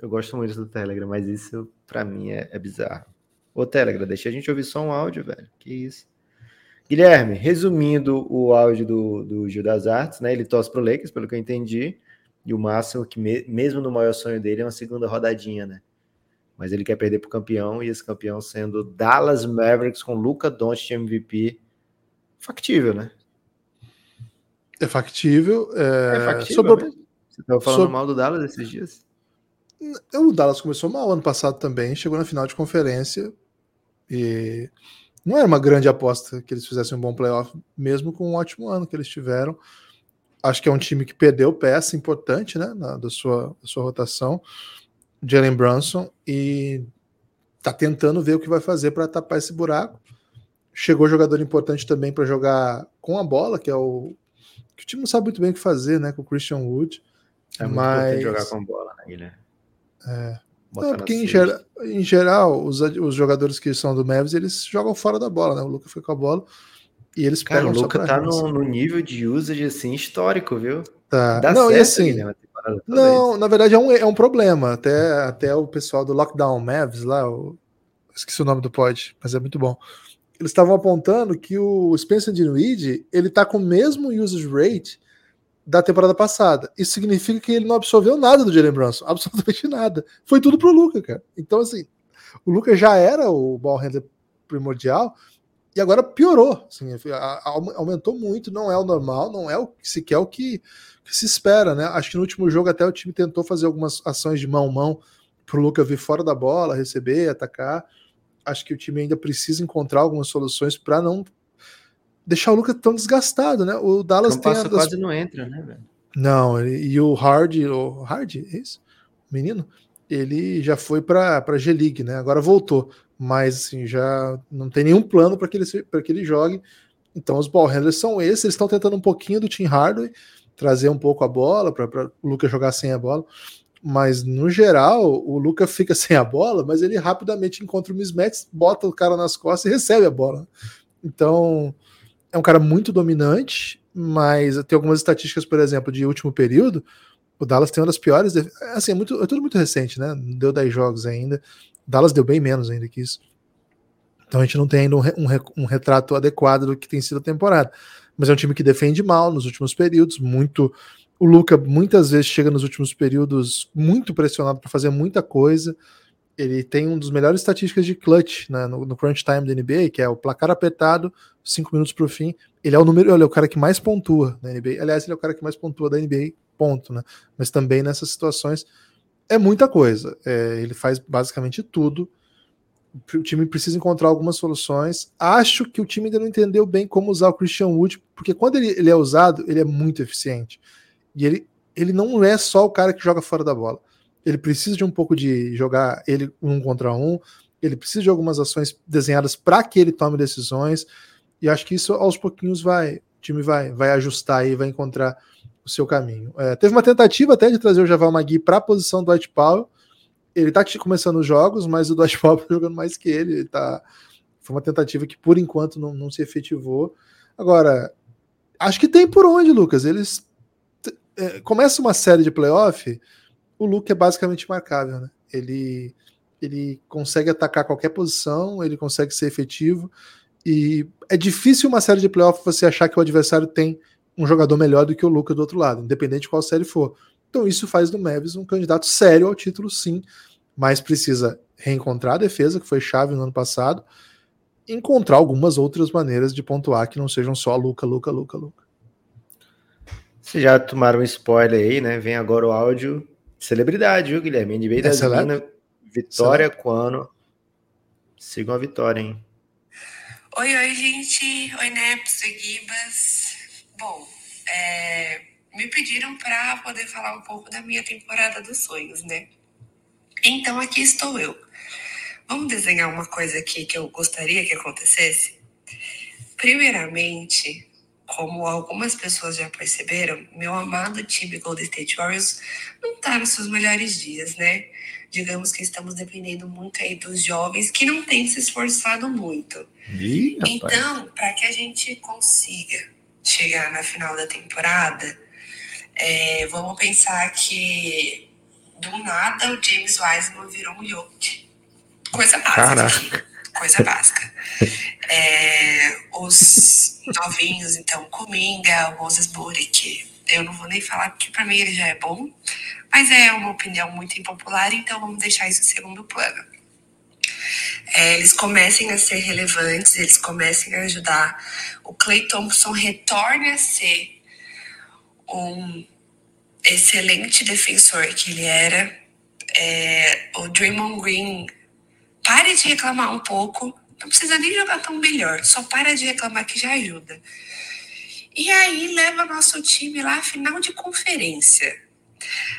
Eu gosto muito do Telegram, mas isso pra mim é, é bizarro. Ô, Telegram, deixa a gente ouvir só um áudio, velho. Que isso. Guilherme, resumindo o áudio do, do Gil das Artes, né? Ele torce pro Lakers, pelo que eu entendi. E o máximo que, me- mesmo no maior sonho dele, é uma segunda rodadinha, né? Mas ele quer perder pro campeão, e esse campeão sendo Dallas Mavericks com Luca Doncic MVP. Factível, né? É factível. É, É factível sobre- mesmo? Você tava falando sobre- mal do Dallas esses dias? O Dallas começou mal ano passado também, chegou na final de conferência e não era uma grande aposta que eles fizessem um bom playoff, mesmo com um ótimo ano que eles tiveram. Acho que é um time que perdeu peça importante, né, na, da, sua, da sua rotação, Jalen Brunson, e tá tentando ver o que vai fazer para tapar esse buraco. Chegou jogador importante também para jogar com a bola, que é o que o time não sabe muito bem o que fazer, né, com o Christian Wood. É muito mas importante jogar com bola, né, Guilherme? É. Não, porque em, gera- em geral, os, os jogadores que são do Mavis, eles jogam fora da bola, né? O Luca foi com a bola e eles Cara, o pegam só Luca tá no, no nível de usage assim histórico, viu? Tá. Dá Não, certo, e assim, toda não, na verdade é um, é um problema. Até, até o pessoal do Lockdown Mavs lá, o- esqueci o nome do pod, mas é muito bom. Eles estavam apontando que o Spencer Dinwiddie, ele tá com o mesmo usage rate da temporada passada. Isso significa que ele não absorveu nada do Jalen Brunson, [LAUGHS] absolutamente nada. Foi tudo pro Luca, cara. Então, assim, o Luca já era o ball handler primordial e agora piorou. Assim, aumentou muito, não é o normal, não é o sequer o que, que se espera, né? Acho que no último jogo até o time tentou fazer algumas ações de mão-mão pro Luca vir fora da bola, receber, atacar. Acho que o time ainda precisa encontrar algumas soluções para não deixar o Luca tão desgastado, né? O Dallas Não tem a das- quase não entra, né, velho? não, e o Hard, o Hard, é isso? O menino, ele já foi para para G League, né? Agora voltou, mas assim, já não tem nenhum plano para que ele para que ele jogue. Então os ball handlers são esses, eles estão tentando um pouquinho do Tim Hardaway, trazer um pouco a bola para o Luca jogar sem a bola. Mas no geral, o Luca fica [LAUGHS] sem a bola, mas ele rapidamente encontra o mismatch, bota o cara nas costas e recebe a bola. Então, é um cara muito dominante, mas tem algumas estatísticas, por exemplo, de último período. O Dallas tem uma das piores. Assim, é, muito, é tudo muito recente, né? Não deu 10 jogos ainda. O Dallas deu bem menos ainda que isso. Então a gente não tem ainda um, um um retrato adequado do que tem sido a temporada. Mas é um time que defende mal nos últimos períodos, muito. O Luca muitas vezes chega nos últimos períodos muito pressionado para fazer muita coisa. Ele tem um dos melhores estatísticas de clutch né, no, no crunch time da NBA, que é o placar apertado, cinco minutos para o fim. Ele é o número, ele é o cara que mais pontua na NBA. Aliás, ele é o cara que mais pontua da NBA, ponto, né? Mas também nessas situações é muita coisa. É, ele faz basicamente tudo. O time precisa encontrar algumas soluções. Acho que o time ainda não entendeu bem como usar o Christian Wood, porque quando ele, ele é usado, ele é muito eficiente. E ele, ele não é só o cara que joga fora da bola. Ele precisa de um pouco de jogar ele um contra um. Ele precisa de algumas ações desenhadas para que ele tome decisões. E acho que isso aos pouquinhos vai, o time vai, vai ajustar e vai encontrar o seu caminho. É, teve uma tentativa até de trazer o Javal Magui para a posição do Dwight Powell. Ele tá começando os jogos, mas o Dwight Powell [LAUGHS] tá jogando mais que ele. ele tá... Foi uma tentativa que por enquanto não, não se efetivou. Agora, acho que tem por onde, Lucas. Eles é, começa uma série de playoff, o Luke é basicamente marcável, né? Ele ele consegue atacar qualquer posição, ele consegue ser efetivo e é difícil uma série de playoff você achar que o adversário tem um jogador melhor do que o Luca do outro lado, independente de qual série for. Então isso faz do Mavis um candidato sério ao título, sim, mas precisa reencontrar a defesa, que foi chave no ano passado, encontrar algumas outras maneiras de pontuar que não sejam só Luca, Luca, Luca, Luca. Vocês já tomaram um spoiler aí, né? Vem agora o áudio. Celebridade, viu, Guilherme? NBA das celeb? Minas, Vitória Quano. Sigam a vitória, hein? Oi, oi, gente. Oi, Neps, oi, Gibas. Bom, é, me pediram para poder falar um pouco da minha temporada dos sonhos, né? Então aqui estou eu. Vamos desenhar uma coisa aqui que eu gostaria que acontecesse? Primeiramente, como algumas pessoas já perceberam, meu amado time Golden State Warriors não está nos seus melhores dias, né? Digamos que estamos dependendo muito aí dos jovens que não têm se esforçado muito. Ih. Então, para que a gente consiga chegar na final da temporada, é, vamos pensar que do nada o James Wiseman virou um Jokic. Coisa básica. Caraca. Coisa básica. É, os novinhos, então, Cominga, Moses que eu não vou nem falar porque para mim ele já é bom, mas é uma opinião muito impopular, então vamos deixar isso em segundo plano. É, eles comecem a ser relevantes, eles comecem a ajudar. O Clay Thompson retorne a ser um excelente defensor que ele era. É, o Draymond Green pare de reclamar um pouco. Não precisa nem jogar tão melhor, só para de reclamar que já ajuda. E aí leva nosso time lá à final de conferência.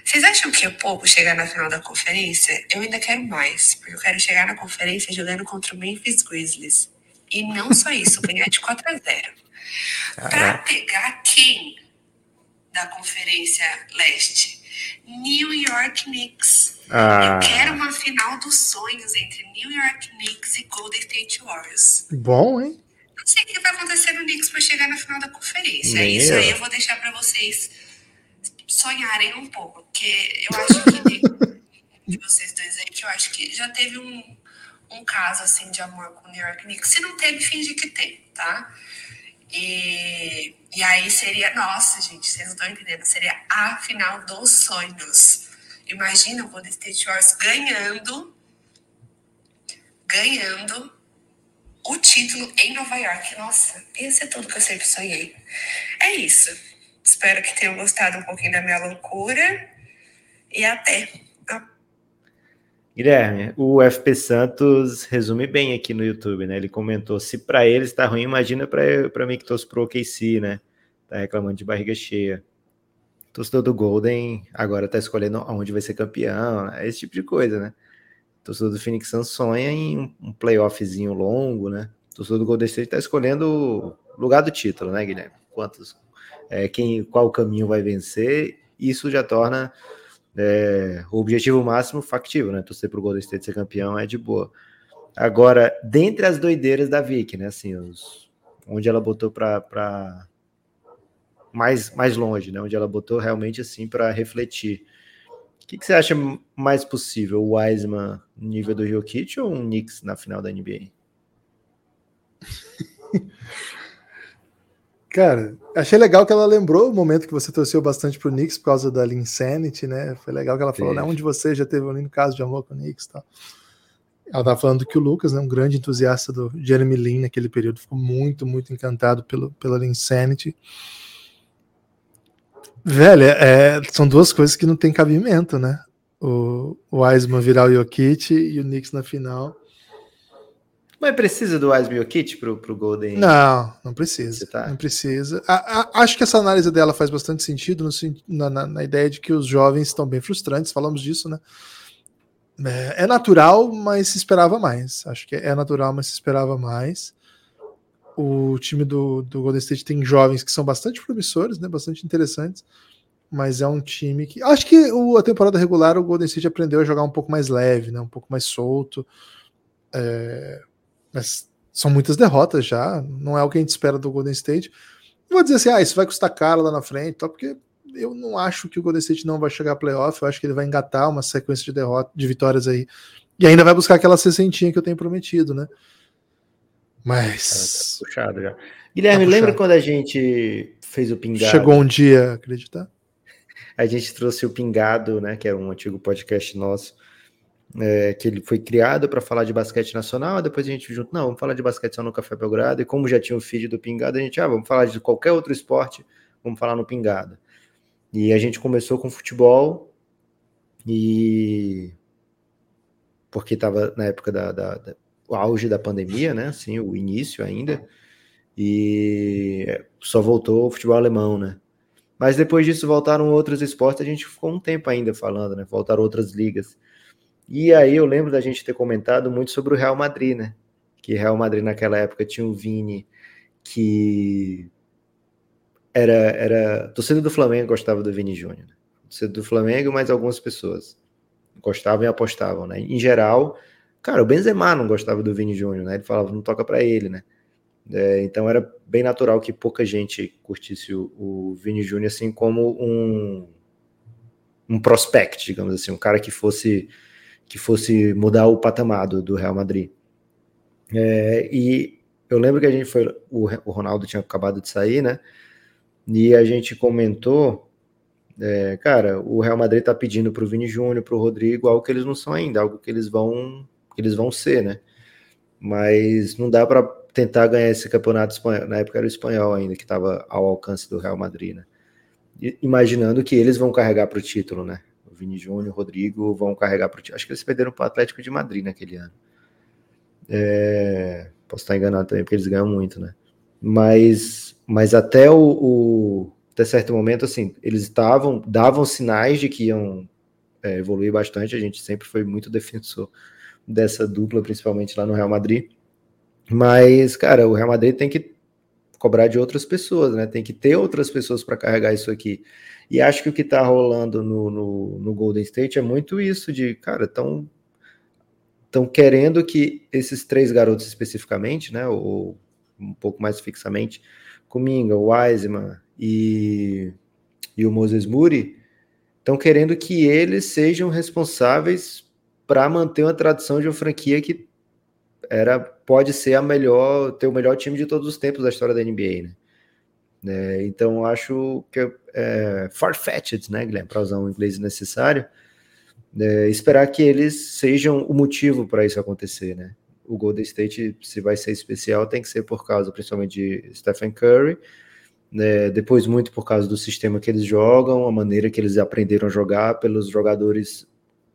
Vocês acham que é pouco chegar na final da conferência? Eu ainda quero mais, porque eu quero chegar na conferência jogando contra o Memphis Grizzlies. E não só isso, [LAUGHS] ganhar de 4 a 0. Para pegar quem da Conferência Leste? New York Knicks. Ah. Eu quero uma final dos sonhos entre New York Knicks e Golden State Warriors. Bom, hein? Não sei o que vai acontecer no Knicks para chegar na final da conferência. Nem Isso eu. aí eu vou deixar para vocês sonharem um pouco, porque eu acho que [LAUGHS] de vocês dois aí que eu acho que já teve um, um caso assim de amor com o New York Knicks. Se não teve, finge que tem, tá? E, e aí seria, nossa, gente, vocês não estão entendendo, seria a final dos sonhos. Imagina o Golden State Warriors ganhando, ganhando o título em Nova York. Nossa, ia ser tudo que eu sempre sonhei. É isso. Espero que tenham gostado um pouquinho da minha loucura. E até. Guilherme, o FP Santos resume bem aqui no YouTube, né? Ele comentou: se para eles tá ruim, imagina para mim que torço pro OKC, né? Tá reclamando de barriga cheia. Torcedor do Golden agora tá escolhendo aonde vai ser campeão, né? esse tipo de coisa, né? Torcedor do Phoenix Suns sonha em um- playoffzinho longo, né? Torcedor do Golden State tá escolhendo o lugar do título, né, Guilherme? Quantos, é, quem, qual caminho vai vencer? Isso já torna é, o objetivo máximo factível, né? Torcer pro Golden State ser campeão é de boa. Agora, dentre as doideiras da Vicky, né? Assim, os, onde ela botou para mais, mais longe, né? Onde ela botou realmente assim para refletir. O que, que você acha mais possível? O Wiseman no nível do Jokic ou um Knicks na final da NBA? [LAUGHS] Cara, achei legal que ela lembrou o momento que você torceu bastante pro Knicks por causa da Linsanity, né? Foi legal que ela falou, né? Um de vocês já teve um lindo caso de amor com o Knicks e tal. Ela tava falando que o Lucas, né, um grande entusiasta do Jeremy Lin naquele período, ficou muito, muito encantado pelo, pela Linsanity. Velho, é, são duas coisas que não tem cabimento, né? O, o Wiseman virar o Jokic e o Knicks na final. Mas precisa do Wiseman e Jokic pro, pro Golden? Não, não precisa. Tá- Não precisa. A- a- acho que essa análise dela faz bastante sentido no na, na- na ideia de que os jovens estão bem frustrantes, falamos disso, né? É, é natural, mas se esperava mais. Acho que é natural, mas se esperava mais. O time do, do Golden State tem jovens que são bastante promissores, né? Bastante interessantes. Mas é um time que. Acho que o- a temporada regular o Golden State aprendeu a jogar um pouco mais leve, né? Um pouco mais solto. É, mas são muitas derrotas já, não é o que a gente espera do Golden State. Não vou dizer assim, ah, isso vai custar caro lá na frente, tal, porque eu não acho que o Golden State não vai chegar a playoff, eu acho que ele vai engatar uma sequência de derrotas, de vitórias aí, e ainda vai buscar aquela sessentinha que eu tenho prometido, né? Mas Puxado já. Guilherme, Tá lembra quando a gente fez o pingado? chegou um dia, acredita? A gente trouxe o Pingado, né, que era um antigo podcast nosso, é, que ele foi criado para falar de basquete nacional, depois a gente junto, não, vamos falar de basquete só no Café Belgrado, e como já tinha o feed do Pingado, a gente, ah, vamos falar de qualquer outro esporte, vamos falar no Pingado. E a gente começou com futebol, e porque estava na época da, da- da- o auge da pandemia, né? Assim, o início ainda. E só voltou o futebol alemão, né? Mas depois disso voltaram outros esportes, a gente ficou um tempo ainda falando, né? Voltaram outras ligas. E aí eu lembro da gente ter comentado muito sobre o Real Madrid, né? Que Real Madrid naquela época tinha o Vini, que era, era torcida do Flamengo gostava do Vini Júnior. Né? Torcida do Flamengo, mas algumas pessoas gostavam e apostavam, né? Em geral, cara, o Benzema não gostava do Vini Júnior, né? Ele falava, não toca para ele, né? É, então era bem natural que pouca gente curtisse o, o Vini Júnior assim como um um prospect, digamos assim, um cara que fosse que fosse mudar o patamar do, do Real Madrid. É, e eu lembro que a gente foi o, o Ronaldo tinha acabado de sair, né? E a gente comentou, é, cara, o Real Madrid tá pedindo para o Vini Júnior, para o Rodrigo, algo que eles não são ainda, algo que eles vão, que eles vão ser, né? Mas não dá para tentar ganhar esse campeonato espanhol. Na época era o espanhol ainda que estava ao alcance do Real Madrid, né? E, imaginando que eles vão carregar para o título, né? O Vini Júnior, o Rodrigo vão carregar para o título. Acho que eles perderam para o Atlético de Madrid naquele ano. É, posso estar enganado também, porque eles ganham muito, né? Mas mas até o, o até certo momento, assim, eles estavam, davam sinais de que iam é, evoluir bastante. A gente sempre foi muito [LAUGHS] defensor dessa dupla, principalmente lá no Real Madrid. Mas, cara, o Real Madrid tem que cobrar de outras pessoas, né? Tem que ter outras pessoas para carregar isso aqui. E acho que o que está rolando no, no, no, Golden State é muito isso de, cara, estão estão querendo que esses três garotos especificamente, né, ou um pouco mais fixamente, Kuminga, o Wiseman e, e o Moses Moody estão querendo que eles sejam responsáveis para manter uma tradição de uma franquia que era pode ser a melhor ter o melhor time de todos os tempos da história da NBA, né? É, então acho que é, é far-fetched, né, Guilherme, para usar um inglês necessário, é, esperar que eles sejam o motivo para isso acontecer, né? o Golden State, se vai ser especial, tem que ser por causa principalmente de Stephen Curry, né, depois muito por causa do sistema que eles jogam, a maneira que eles aprenderam a jogar, pelos jogadores,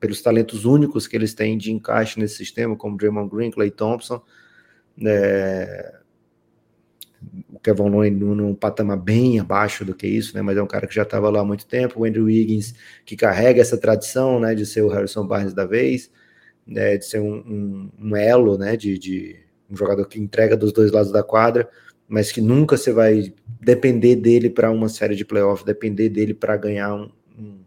pelos talentos únicos que eles têm de encaixe nesse sistema, como Draymond Green, Clay Thompson, né, o Kevin Looney num patamar bem abaixo do que isso, né? Mas é um cara que já estava lá há muito tempo. O Andrew Wiggins que carrega essa tradição, né? De ser o Harrison Barnes da vez né, de ser um, um, um elo, né, de, de, um jogador que entrega dos dois lados da quadra, mas que nunca você vai depender dele para uma série de playoffs, depender dele para ganhar um, um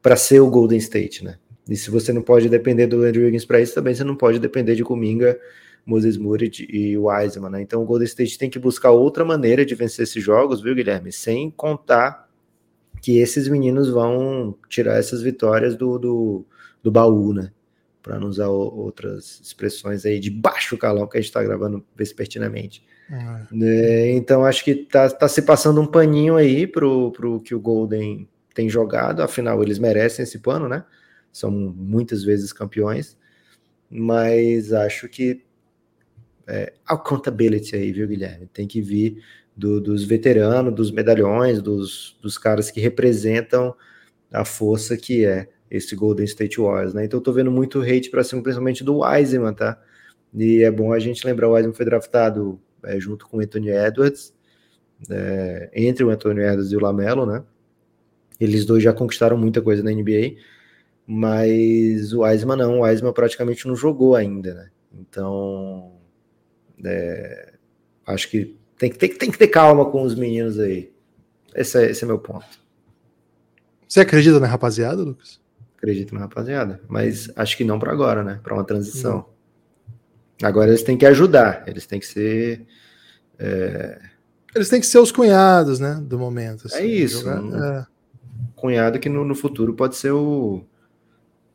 para ser o Golden State, né? E se você não pode depender do Andrew Wiggins para isso, também você não pode depender de Kuminga, Moses Murid e Wiseman, né? Então o Golden State tem que buscar outra maneira de vencer esses jogos, viu, Guilherme? Sem contar que esses meninos vão tirar essas vitórias do, do, do baú, né? para não usar outras expressões aí de baixo calão que a gente está gravando vespertinamente. Uhum. É, então acho que tá, tá se passando um paninho aí pro, pro que o Golden tem jogado, afinal eles merecem esse pano, né? São muitas vezes campeões, mas acho que é, accountability aí, viu, Guilherme? Tem que vir do, dos veteranos, dos medalhões, dos, dos caras que representam a força que é esse Golden State Warriors, né? Então eu tô vendo muito hate para cima, principalmente do Wiseman, tá? E é bom a gente lembrar, o Wiseman foi draftado é, junto com o Anthony Edwards, é, entre o Anthony Edwards e o Lamelo, né? Eles dois já conquistaram muita coisa na NBA, mas o Wiseman não, o Wiseman praticamente não jogou ainda, né? Então, é, acho que tem, tem, tem que ter calma com os meninos aí. Esse é, esse é meu ponto. Você acredita na rapaziada, Lucas? acredito na rapaziada. Mas acho que não para agora, né? Para uma transição. Não. Agora eles têm que ajudar, eles têm que ser. É... Eles têm que ser os cunhados, né? Do momento. Assim, é isso. Um é. Cunhado que no, no, futuro pode ser o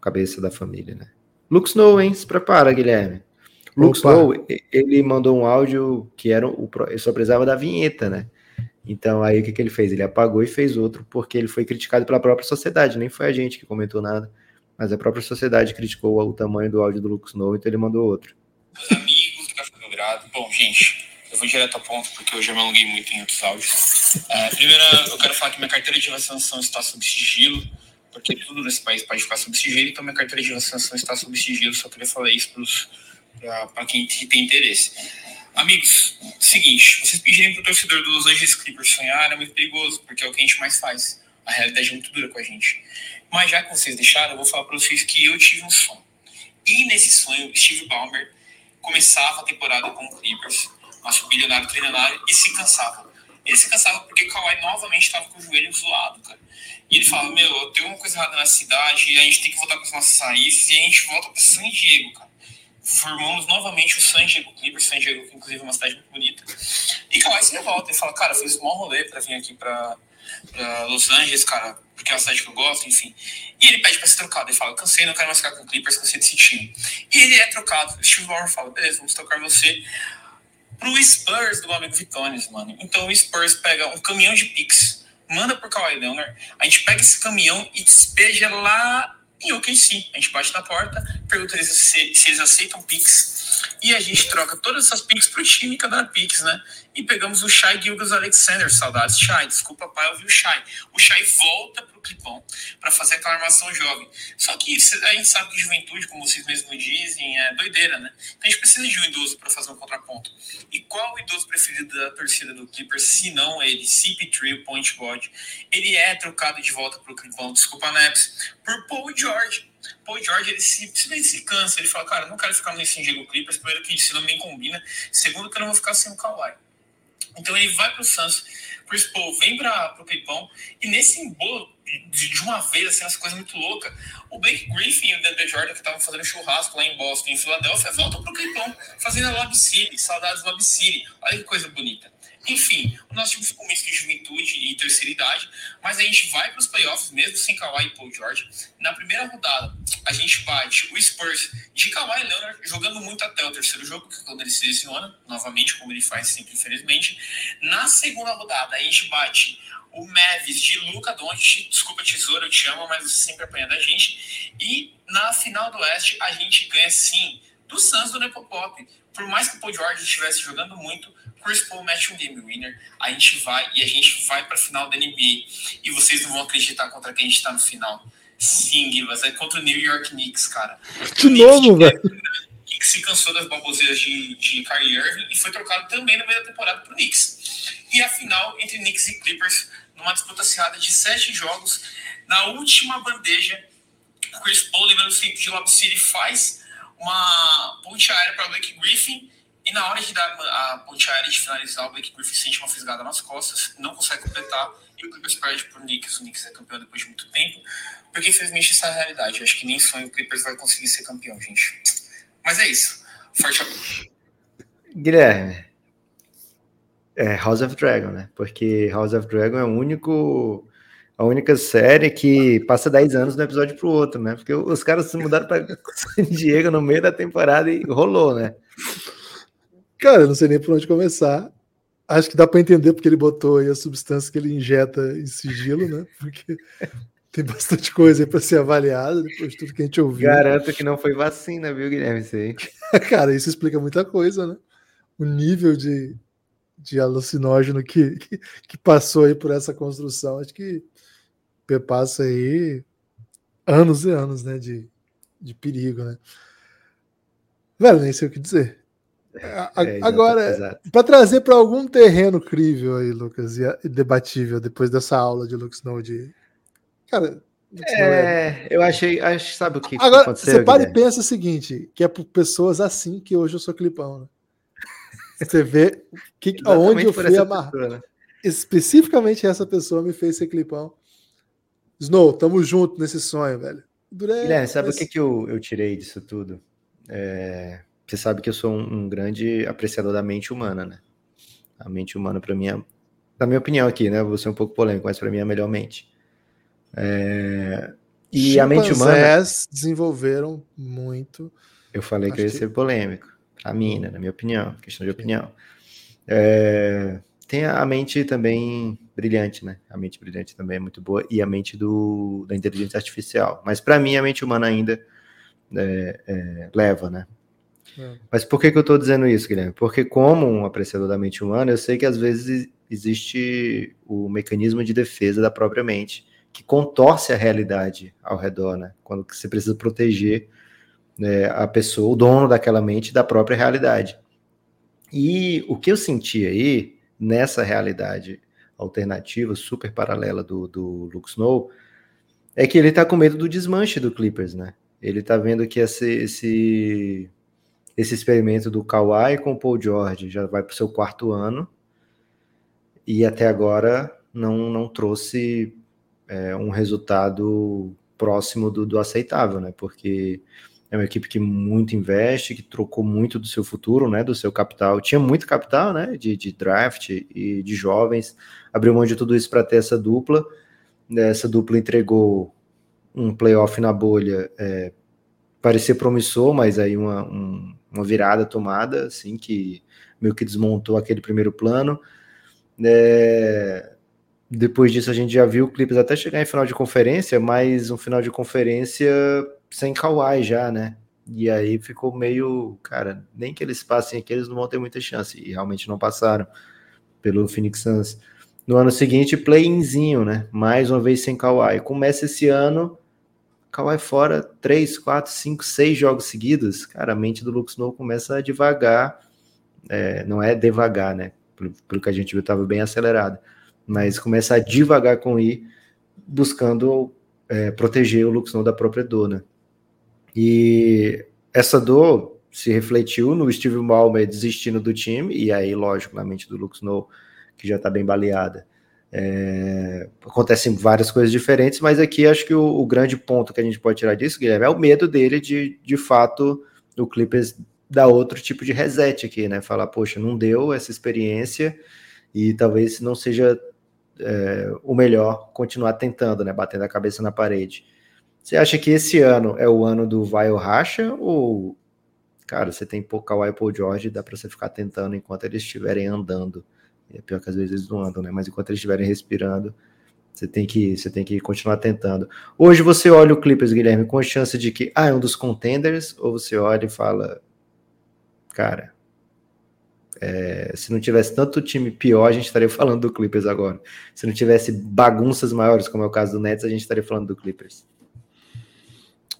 cabeça da família, né? Lux Snow, hein? Se prepara, Guilherme. Lux Snow, ele mandou um áudio que era o. Ele só precisava da vinheta, né? Então, aí o que, que ele fez? Ele apagou e fez outro, porque ele foi criticado pela própria sociedade, nem foi a gente que comentou nada, mas a própria sociedade criticou o tamanho do áudio do Lucas Novo, então ele mandou outro. Meus amigos do Café Belgrado, bom, gente, eu vou direto ao ponto, porque eu já me alonguei muito em outros áudios. Uh, primeiro, eu quero falar que minha carteira de vacinação está sob sigilo, porque tudo nesse país pode ficar sob sigilo, então minha carteira de vacinação está sob sigilo, só queria falar isso para para quem tem interesse. Amigos, seguinte, vocês pedirem pro torcedor dos Los Angeles Clippers sonhar é muito perigoso, porque é o que a gente mais faz. A realidade é muito dura com a gente. Mas já que vocês deixaram, eu vou falar para vocês que eu tive um sonho. E nesse sonho, Steve Ballmer começava a temporada com o Clippers, nosso bilionário trilionário, e se cansava. Ele se cansava porque o Kawhi novamente estava com o joelho zoado, cara. E ele fala, meu, tem uma coisa errada na cidade, a gente tem que voltar com as nossas raízes, e a gente volta para San Diego, cara. Formamos novamente o San Diego Clippers, San Diego, que inclusive é uma cidade muito bonita. E Kawhi se revolta e fala, cara, fiz um mau rolê para vir aqui para Los Angeles, cara, porque é uma cidade que eu gosto, enfim. E ele pede para ser trocado. Ele fala: cansei, não quero mais ficar com o Clippers, cansei desse time. E ele é trocado. Steve Ballmer fala: beleza, vamos trocar você pro Spurs do amigo Vitones, mano. Então o Spurs pega um caminhão de Pix, manda pro Kawhi Leonard, a gente pega esse caminhão e despeja lá em OKC. A gente bate na porta, pergunta se, se eles aceitam Pix. E a gente troca todas essas Pix pro time, cada Pix, né? E pegamos o Shai Gilgas Alexander, saudades Shai, desculpa pai, eu vi o Shai. O Shai volta pro Clipão para fazer aquela armação jovem. Só que a gente sabe que juventude, como vocês mesmos dizem, é doideira, né? Então a gente precisa de um idoso para fazer um contraponto. E qual o idoso preferido da torcida do Clippers, se não ele, CP3, o point guard? Ele é trocado de volta pro Clipão, desculpa, Neps, por Paul George. Paul George, ele se, ele se cansa, ele fala, cara, não quero ficar nesse Diego Clippers, primeiro que isso não me combina, segundo que eu não vou ficar sem o Kawhi. Então ele vai para o Suns, Chris Paul vem para o Clipão, e nesse embolo de, de, uma vez, assim, essa coisa muito louca, o Blake Griffin e o DeAndre Jordan, que estavam fazendo churrasco lá em Boston, em Filadélfia, voltam para o fazendo a Lab City, saudades Lab City. Olha que coisa bonita. Enfim, o nosso time ficou um mês de juventude e terceira idade, mas a gente vai para os playoffs mesmo sem Kawhi e Paul George. Na primeira rodada, a gente bate o Spurs de Kawhi Leonard, jogando muito até o terceiro jogo, que é quando ele se lesiona, novamente, como ele faz sempre, infelizmente. Na segunda rodada, a gente bate o Mavis de Luca Doncic, desculpa tesoura, eu te amo, mas você sempre apanha da gente. E na final do Oeste, a gente ganha sim do Suns do Nepopop. Por mais que o Paul George estivesse jogando muito, Chris Paul mete um game winner, a gente vai e a gente vai para a final da NBA. E vocês não vão acreditar contra quem a gente está no final. Sim, Givas, é contra o New York Knicks, cara. De novo, velho. Que se cansou das baboseiras de, de Kyrie Irving e foi trocado também no meio da temporada pro Knicks. E a final entre Knicks e Clippers, numa disputa acirrada de sete jogos, na última bandeja, Chris Paul, lembrando sempre de Lob City, faz uma ponte aérea para Blake Griffin e na hora de dar a ponte aérea de finalizar, o Blake Griffin sente uma fisgada nas costas, não consegue completar, e o Clippers perde por Knicks. O Knicks é campeão depois de muito tempo, porque infelizmente essa é a realidade. Eu acho que nem sonho o Clippers vai conseguir ser campeão, gente. Mas é isso. Forte abraço. Guilherme. É House of Dragon, né? Porque House of Dragon é o único a única série que passa 10 anos de um episódio pro outro, né? Porque os caras se mudaram para San [LAUGHS] Diego no meio da temporada e rolou, né? Cara, eu não sei nem por onde começar. Acho que dá para entender porque ele botou aí a substância que ele injeta em sigilo, né? Porque tem bastante coisa aí para ser avaliada depois de tudo que a gente ouviu. Garanto que não foi vacina, viu, Guilherme? Isso aí. [LAUGHS] Cara, isso explica muita coisa, né? O nível de, de alucinógeno que, que, que passou aí por essa construção. Acho que passa aí anos e anos, né? De, de perigo, né? Velho, nem sei o que dizer. [LAUGHS] É, Agora, para trazer para algum terreno crível aí, Lucas, e debatível depois dessa aula de Lux Node. Cara, é, eu achei, acho, sabe o que Agora, aconteceu, você para e pensa o seguinte, que é por pessoas assim que hoje eu sou clipão, né? Você vê que, aonde eu fui amarrar. Né? Especificamente essa pessoa me fez ser clipão. Snow, tamo junto nesse sonho, velho. Durei, Guilherme, sabe mas... o que, que eu, eu tirei disso tudo? É, você sabe que eu sou um, um grande apreciador da mente humana, né? A mente humana, para mim, é, na minha opinião aqui, né? Vou ser um pouco polêmico, mas para mim é a melhor mente. É... E a mente humana. desenvolveram muito. Eu falei que eu ia ser polêmico. Pra mim, né? Na minha opinião, questão de opinião. É... Tem a mente também brilhante, né? A mente brilhante também é muito boa. E a mente do, da inteligência artificial. Mas para mim, a mente humana ainda é, é, leva, né? É. Mas por que, que eu estou dizendo isso, Guilherme? Porque, como um apreciador da mente humana, eu sei que às vezes existe o mecanismo de defesa da própria mente, que contorce a realidade ao redor, né? Quando você precisa proteger né, a pessoa, o dono daquela mente da própria realidade. E o que eu senti aí, nessa realidade alternativa, super paralela do, do Luke Snow, é que ele tá com medo do desmanche do Clippers, né? Ele tá vendo que esse, esse, esse experimento do Kawhi com o Paul George já vai para o seu quarto ano e até agora não, não trouxe é, um resultado próximo do, do aceitável, né? Porque é uma equipe que muito investe, que trocou muito do seu futuro, né, do seu capital. Tinha muito capital, né, de, de draft e de jovens. Abriu mão de tudo isso para ter essa dupla. Essa dupla entregou um playoff na bolha, é, parecia promissor, mas aí uma, um, uma virada tomada, assim, que meio que desmontou aquele primeiro plano. É, depois disso a gente já viu o Clippers até chegar em final de conferência, mas um final de conferência sem Kawhi já, né? E aí ficou meio, cara, nem que eles passem aqui, eles não vão ter muita chance. E realmente não passaram pelo Phoenix Suns. No ano seguinte, play-inzinho, né? Mais uma vez sem Kawhi. Começa esse ano, Kawhi fora 3, 4, 5, 6 jogos seguidos. Cara, a mente do Lux Snow começa a devagar. É, não é devagar, né? Pelo, pelo que a gente viu, estava bem acelerado. Mas começa a devagar com ir, buscando é, proteger o Lux Snow da própria dor, né? E essa dor se refletiu no Steve Ballmer desistindo do time, e aí, lógico, na mente do Luke Snow, que já está bem baleada. É, acontecem várias coisas diferentes, mas aqui acho que o, o, grande ponto que a gente pode tirar disso, Guilherme, é o medo dele de, de fato, o Clippers dar outro tipo de reset aqui, né? Falar, poxa, não deu essa experiência e talvez não seja é, o melhor continuar tentando, né? Batendo a cabeça na parede. Você acha que esse ano é o ano do vai ou racha? Ou, cara, você tem pouco Kawhi e Paul George, dá para você ficar tentando enquanto eles estiverem andando. é pior que às vezes eles não andam, né? Mas enquanto eles estiverem respirando, você tem que você tem que continuar tentando. Hoje você olha o Clippers, Guilherme, com chance de que ah, é um dos contenders, ou você olha e fala, cara, é, se não tivesse tanto time pior, a gente estaria [LAUGHS] falando do Clippers agora. Se não tivesse bagunças maiores, como é o caso do Nets, a gente estaria falando do Clippers.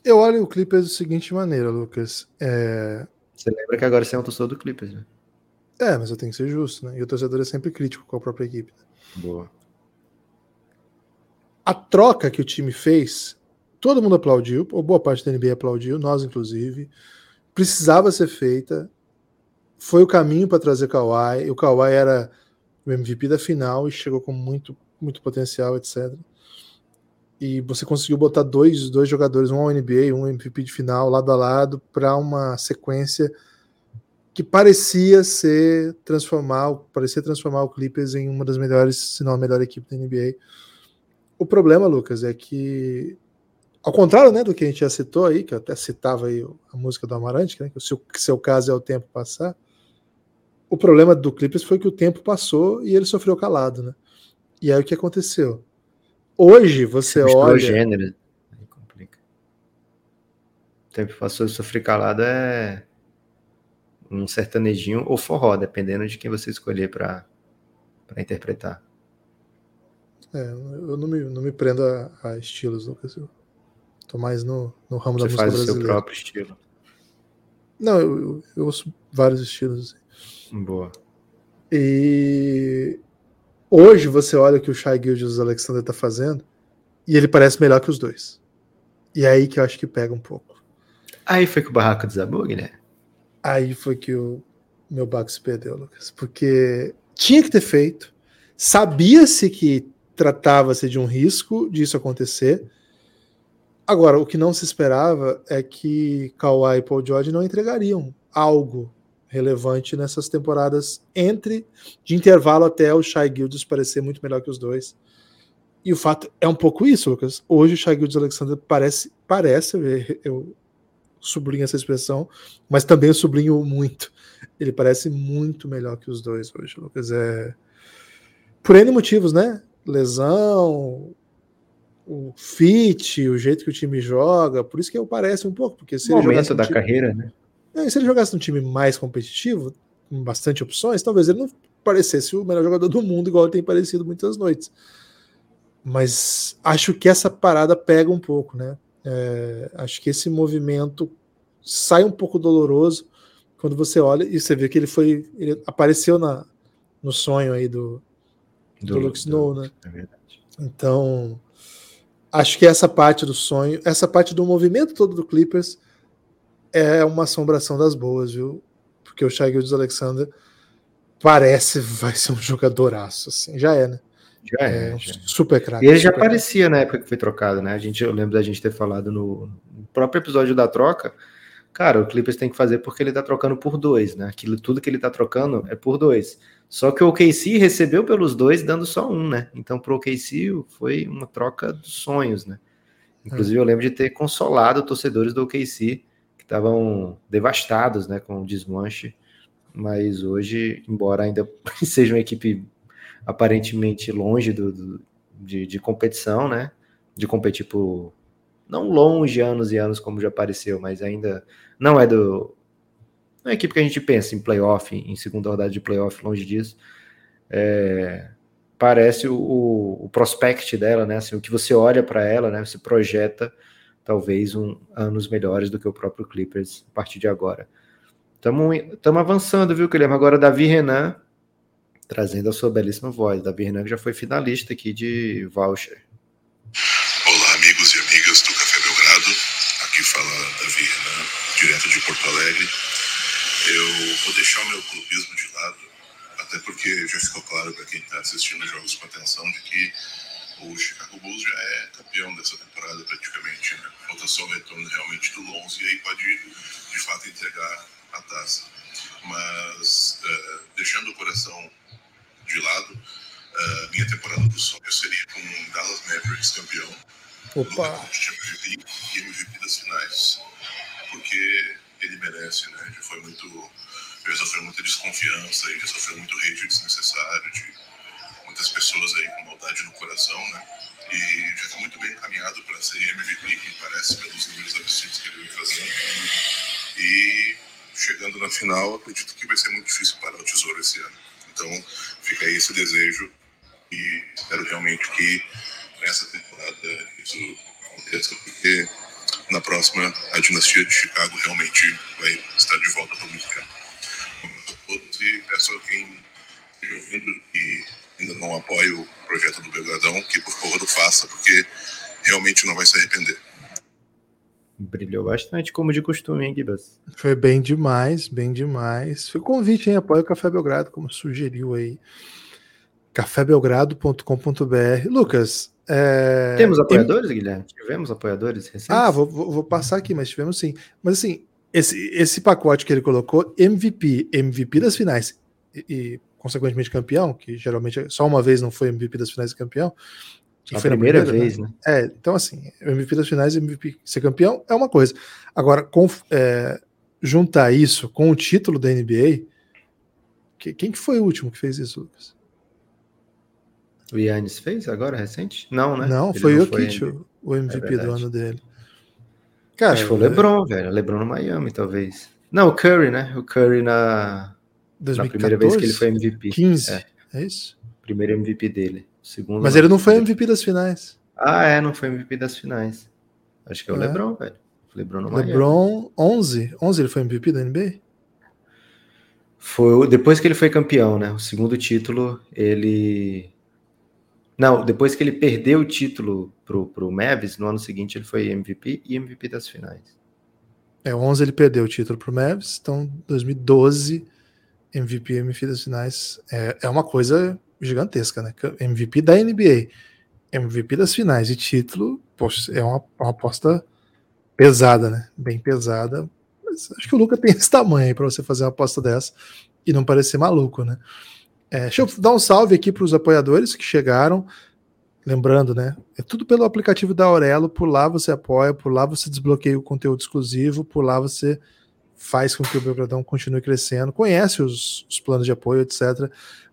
Eu olho o Clippers da seguinte maneira, Lucas. É... Você lembra que agora você é um torcedor do Clippers, né? É, mas eu tenho que ser justo, né? E o torcedor é sempre crítico com a própria equipe. Né? Boa. A troca que o time fez, todo mundo aplaudiu, ou boa parte da NBA aplaudiu, nós inclusive. Precisava ser feita. Foi o caminho para trazer Kawhi. O Kawhi era o MVP da final e chegou com muito, muito potencial, etc e você conseguiu botar dois, dois jogadores, um ao NBA, um MVP de final, lado a lado, para uma sequência que parecia ser transformar, parecia transformar o Clippers em uma das melhores, se não a melhor equipe da NBA. O problema, Lucas, é que ao contrário, né, do que a gente já citou aí, que eu até citava aí a música do Amarante, né, que o seu, caso é o tempo passar. O problema do Clippers foi que o tempo passou e ele sofreu calado, né? E aí o que aconteceu? Hoje você olha. Gênero. Aí complica. O tempo passou de sofrer calado é um sertanejinho ou forró, dependendo de quem você escolher para interpretar. É, eu não me, não me prendo a, a estilos, Lucas. Eu tô mais no, no ramo você da música faz brasileira. o seu próprio estilo. Não, eu, eu, eu ouço vários estilos. Assim. Boa. E Hoje você olha o que o Shai Gildas Alexander tá fazendo e ele parece melhor que os dois. E é aí que eu acho que pega um pouco. Aí foi que o barraco desabou, né? Aí foi que o meu barco se perdeu, Lucas. Porque tinha que ter feito. Sabia-se que tratava-se de um risco disso acontecer. Agora, o que não se esperava é que Kawhi e Paul George não entregariam algo relevante nessas temporadas entre de intervalo até o Shai Gildas parecer muito melhor que os dois. E o fato é um pouco isso, Lucas. Hoje o Shai Gildas Alexander parece, parece, eu sublinho essa expressão, mas também eu sublinho muito. Ele parece muito melhor que os dois hoje, Lucas. É por N motivos, né? Lesão, o fit, o jeito que o time joga, por isso que eu parece um pouco, porque se o ele momento da time... carreira, né? É, se ele jogasse num time mais competitivo, com bastante opções, talvez ele não parecesse o melhor jogador do mundo, igual ele tem parecido muitas noites. Mas acho que essa parada pega um pouco, né? É, acho que esse movimento sai um pouco doloroso quando você olha e você vê que ele foi. Ele apareceu na, no sonho aí do, do, do Luke Snow, né? É verdade. Então, acho que essa parte do sonho, essa parte do movimento todo do Clippers é uma assombração das boas, viu? Porque o Shai Gildes Alexander parece vai ser um jogadoraço, assim, já é, né? Já é, é já. super craque. E ele já aparecia na época que foi trocado, né? A gente, eu lembro da gente ter falado no, próprio episódio da troca. Cara, o Clippers tem que fazer porque ele tá trocando por dois, né? Aquilo tudo que ele tá trocando é por dois. Só que o OKC recebeu pelos dois, dando só um, né? Então, pro OKC foi uma troca dos sonhos, né? Inclusive, eu lembro de ter consolado torcedores do OKC estavam devastados, né, com o desmanche. Mas hoje, embora ainda [LAUGHS] seja uma equipe aparentemente longe do, do de, de, competição, né? De competir por não longe anos e anos como já apareceu, mas ainda não é do não é equipe que a gente pensa em playoff, em segunda rodada de playoff, longe disso. É, parece o, o, prospect dela, né? Assim, o que você olha para ela, né? Você projeta talvez um anos melhores do que o próprio Clippers a partir de agora. Estamos avançando, viu, Guilherme? Agora Davi Renan trazendo a sua belíssima voz. Davi Renan que já foi finalista aqui de voucher. Olá, amigos e amigas do Café Belgrado. Aqui fala Davi Renan, direto de Porto Alegre. Eu vou deixar o meu clubismo de lado, até porque já ficou claro para quem está assistindo os jogos com atenção de que o Chicago Bulls já é campeão dessa temporada praticamente. Né? Falta só o retorno realmente do Lonzo e aí pode de fato entregar a taça. Mas uh, deixando o coração de lado, uh, minha temporada do sonho seria com o Dallas Mavericks campeão. Opa! De MVP e MVP das finais. Porque ele merece, né? Já foi muito. Já sofreu muita desconfiança e já sofreu muito hate desnecessário de muitas pessoas aí com maldade no coração, né? E já está muito bem encaminhado para ser MVP, que parece, pelos números absurdos que ele vem fazendo. E chegando na final, acredito que vai ser muito difícil parar o tesouro esse ano. Então, fica aí esse desejo e espero realmente que nessa temporada isso aconteça, porque na próxima a dinastia de Chicago realmente vai estar de volta por muito tempo. E peço a quem esteja ouvindo e ainda não apoia o projeto do Belgradão, que por favor o faça, porque realmente não vai se arrepender. Brilhou bastante, como de costume, hein, Gibas? Foi bem demais, bem demais. Foi convite, hein? Apoia o Café Belgrado, como sugeriu aí. cafébelgrado.com.br. Lucas, é... Temos apoiadores, Guilherme? Tivemos apoiadores recentes? Ah, vou, vou, vou, passar aqui, mas tivemos sim. Mas assim, esse, esse pacote que ele colocou, MVP, MVP das finais e, e consequentemente campeão, que geralmente só uma vez não foi MVP das finais e campeão. Só foi a primeira, primeira vez, né? né? É, então assim, MVP das finais e MVP ser campeão é uma coisa. Agora, com, é, juntar isso com o título da NBA, que, quem que foi o último que fez isso, Lucas? O Yannis fez agora, recente? Não, né? Não, Ele foi o Kit, o MVP é do ano dele. Cara, Acho que foi o LeBron, velho. LeBron no Miami, talvez. Não, o Curry, né? O Curry na, 2014? na primeira vez que ele foi MVP. 15, é, é isso? Primeiro MVP dele. Segundo Mas ele não foi MVP das finais. Ah, é, não foi MVP das finais. Acho que é o é. LeBron, velho. LeBron no LeBron, Miami. 11. 11 ele foi MVP da NBA? Foi depois que ele foi campeão, né? O segundo título, ele não, depois que ele perdeu o título pro, pro Mavis, no ano seguinte ele foi MVP e MVP das finais. É, 11 ele perdeu o título pro Mavis, então 2012 MVP e MVP das finais é, é uma coisa gigantesca, né? MVP da NBA, MVP das finais e título, poxa, é uma, uma aposta pesada, né? Bem pesada. Mas acho que o Luca [LAUGHS] tem esse tamanho para você fazer uma aposta dessa e não parecer maluco, né? É, deixa eu dar um salve aqui para os apoiadores que chegaram. Lembrando, né? É tudo pelo aplicativo da Aurelo. Por lá você apoia, por lá você desbloqueia o conteúdo exclusivo, por lá você faz com que o Belgradão continue crescendo, conhece os, os, planos de apoio, etc.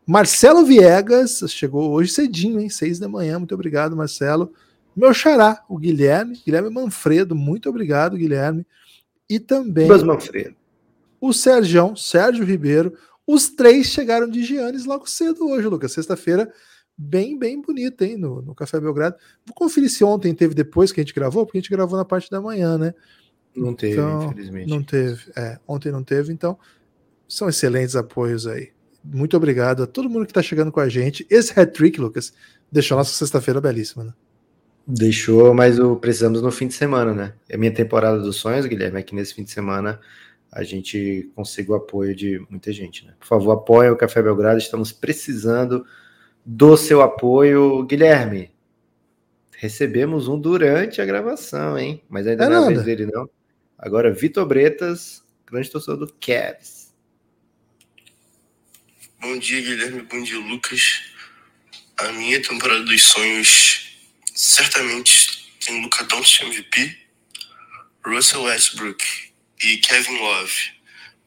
Marcelo Viegas chegou hoje cedinho, hein? Seis da manhã. Muito obrigado, Marcelo. Meu xará, o Guilherme, Guilherme Manfredo. Muito obrigado, Guilherme. E também. Manfredo. O Sérgio, Sérgio Ribeiro, os três chegaram de Giannis logo cedo hoje, Lucas. Sexta-feira, bem, bem bonita, hein, no, no Café Belgrado. Vou conferir se ontem teve depois que a gente gravou, porque a gente gravou na parte da manhã, né? Não teve, então, infelizmente. Não teve. É, ontem não teve, então são excelentes apoios aí. Muito obrigado a todo mundo que está chegando com a gente. Esse hat-trick, Lucas, deixou nossa sexta-feira belíssima, né? Deixou, mas o precisamos no fim de semana, né? É minha temporada dos sonhos, Guilherme, é que nesse fim de semana a gente consiga o apoio de muita gente, né? Por favor, apoie o Café Belgrado, estamos precisando do seu apoio. Guilherme, recebemos um durante a gravação, hein? Mas ainda É não é a vez dele, não. Agora, Vitor Bretas, grande torcedor do Cavs. Bom dia, Guilherme. Bom dia, Lucas. A minha temporada dos sonhos certamente tem Luca Doncic MVP, Russell Westbrook e Kevin Love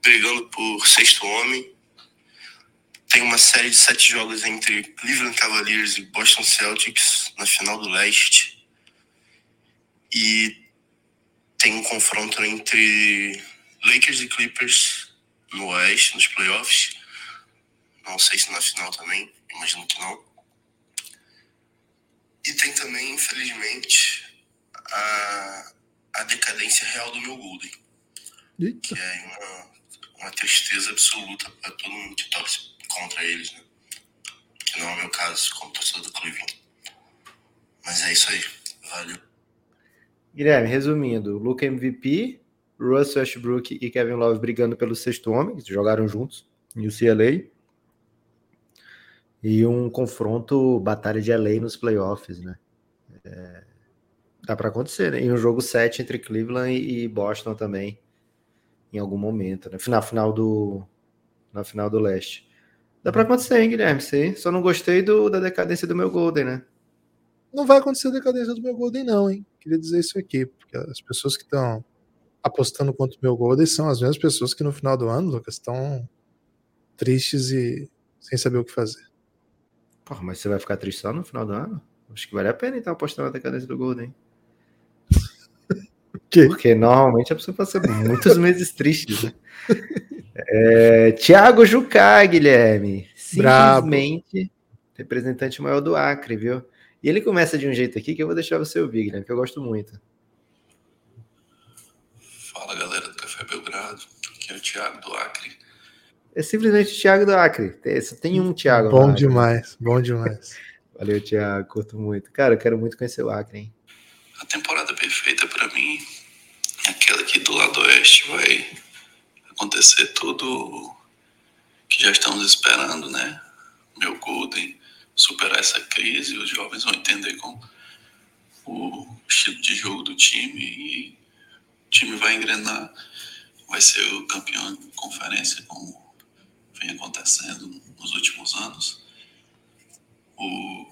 brigando por sexto homem. Tem uma série de sete jogos entre Cleveland Cavaliers e Boston Celtics na final do leste. E confronto entre Lakers e Clippers no oeste, nos playoffs. Não sei se na final também, imagino que não. E tem também, infelizmente, a, a decadência real do meu Golden. Que é uma, uma tristeza absoluta para todo mundo que torce contra eles, né? Que não é o meu caso, como torcedor do Cleveland. Mas é isso aí. Valeu. Guilherme, resumindo, Luca MVP, Russell Westbrook e Kevin Love brigando pelo sexto homem, que jogaram juntos em UCLA. E um confronto batalha de LA nos playoffs, né? É, dá para acontecer, né? E um jogo 7 entre Cleveland e Boston também, em algum momento, né? Na final do, na final do leste. Dá para acontecer, hein, Guilherme? Sim. Só não gostei do, da decadência do meu Golden, né? Não vai acontecer a decadência do meu Golden, não, hein? Queria dizer isso aqui, porque as pessoas que estão apostando contra o meu Golden são as mesmas pessoas que no final do ano, Lucas, estão tristes e sem saber o que fazer. Porra, mas você vai ficar triste só no final do ano? Acho que vale a pena então apostar na decadência do Golden. [LAUGHS] Que? Porque normalmente a pessoa passa muitos [LAUGHS] meses tristes, né? É, Tiago Jucá, Guilherme. Simplesmente representante maior do Acre, viu? E ele começa de um jeito aqui que eu vou deixar você ouvir, Guilherme, que eu gosto muito. Fala galera do Café Belgrado, aqui é o Thiago do Acre. É simplesmente o Thiago do Acre. Tem- Só tem um Thiago. Bom Acre. demais, bom demais. [LAUGHS] Valeu, Thiago. Curto muito. Cara, eu quero muito conhecer o Acre, hein? A temporada perfeita pra mim é aquela que do lado oeste vai acontecer tudo que já estamos esperando, né? Meu Golden superar essa crise, os jovens vão entender com o estilo de jogo do time e o time vai engrenar, vai ser o campeão de conferência como vem acontecendo nos últimos anos. O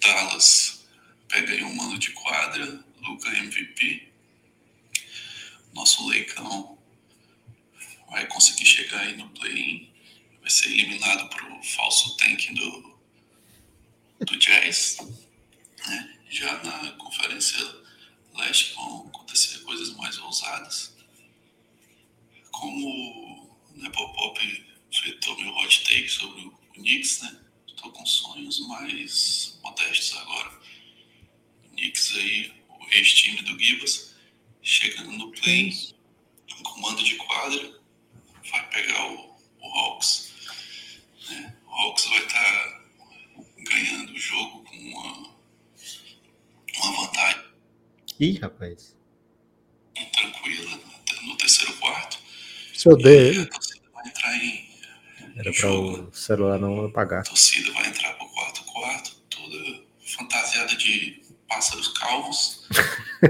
Dallas pega aí um mano de quadra, Luca MVP. Nosso Leicão vai conseguir chegar aí no play-in, vai ser eliminado pro falso tank do, do Jazz. Né? Já na conferência leste vão acontecer coisas mais ousadas. Como o Nepopop fritou meu hot take sobre o Knicks, né? Estou com sonhos mais modestos agora. O Knicks aí, o ex-time do Gibas, chegando no play, em comando de quadra, vai pegar o, o Hawks. né? O Hawks vai estar ganhando o jogo com uma, uma vantagem Ih, rapaz. tranquila no terceiro quarto. Você odeia ele? Vai entrar em Era para o celular não apagar. A torcida vai entrar pro quarto quarto, toda fantasiada de pássaros calvos. [LAUGHS]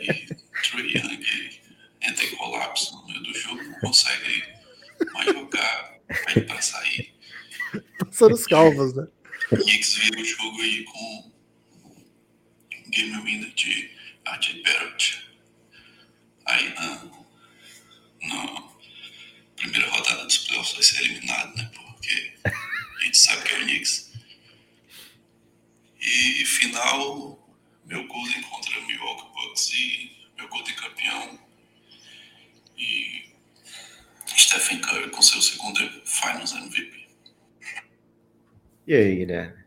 e Trey Young entra em colapso no meio do jogo, não consegue mais jogar, pede pra sair. Passando os calvos, né? O Knicks vira o jogo aí com um game winner de Barrett. Aí na, na primeira rodada dos playoffs vai ser eliminado, né? Porque a gente sabe que é o Knicks. E final, meu Golden contra o Milwaukee Bucks e meu Golden campeão. E Stephen Curry com seu segundo Finals MVP. E aí, Guilherme?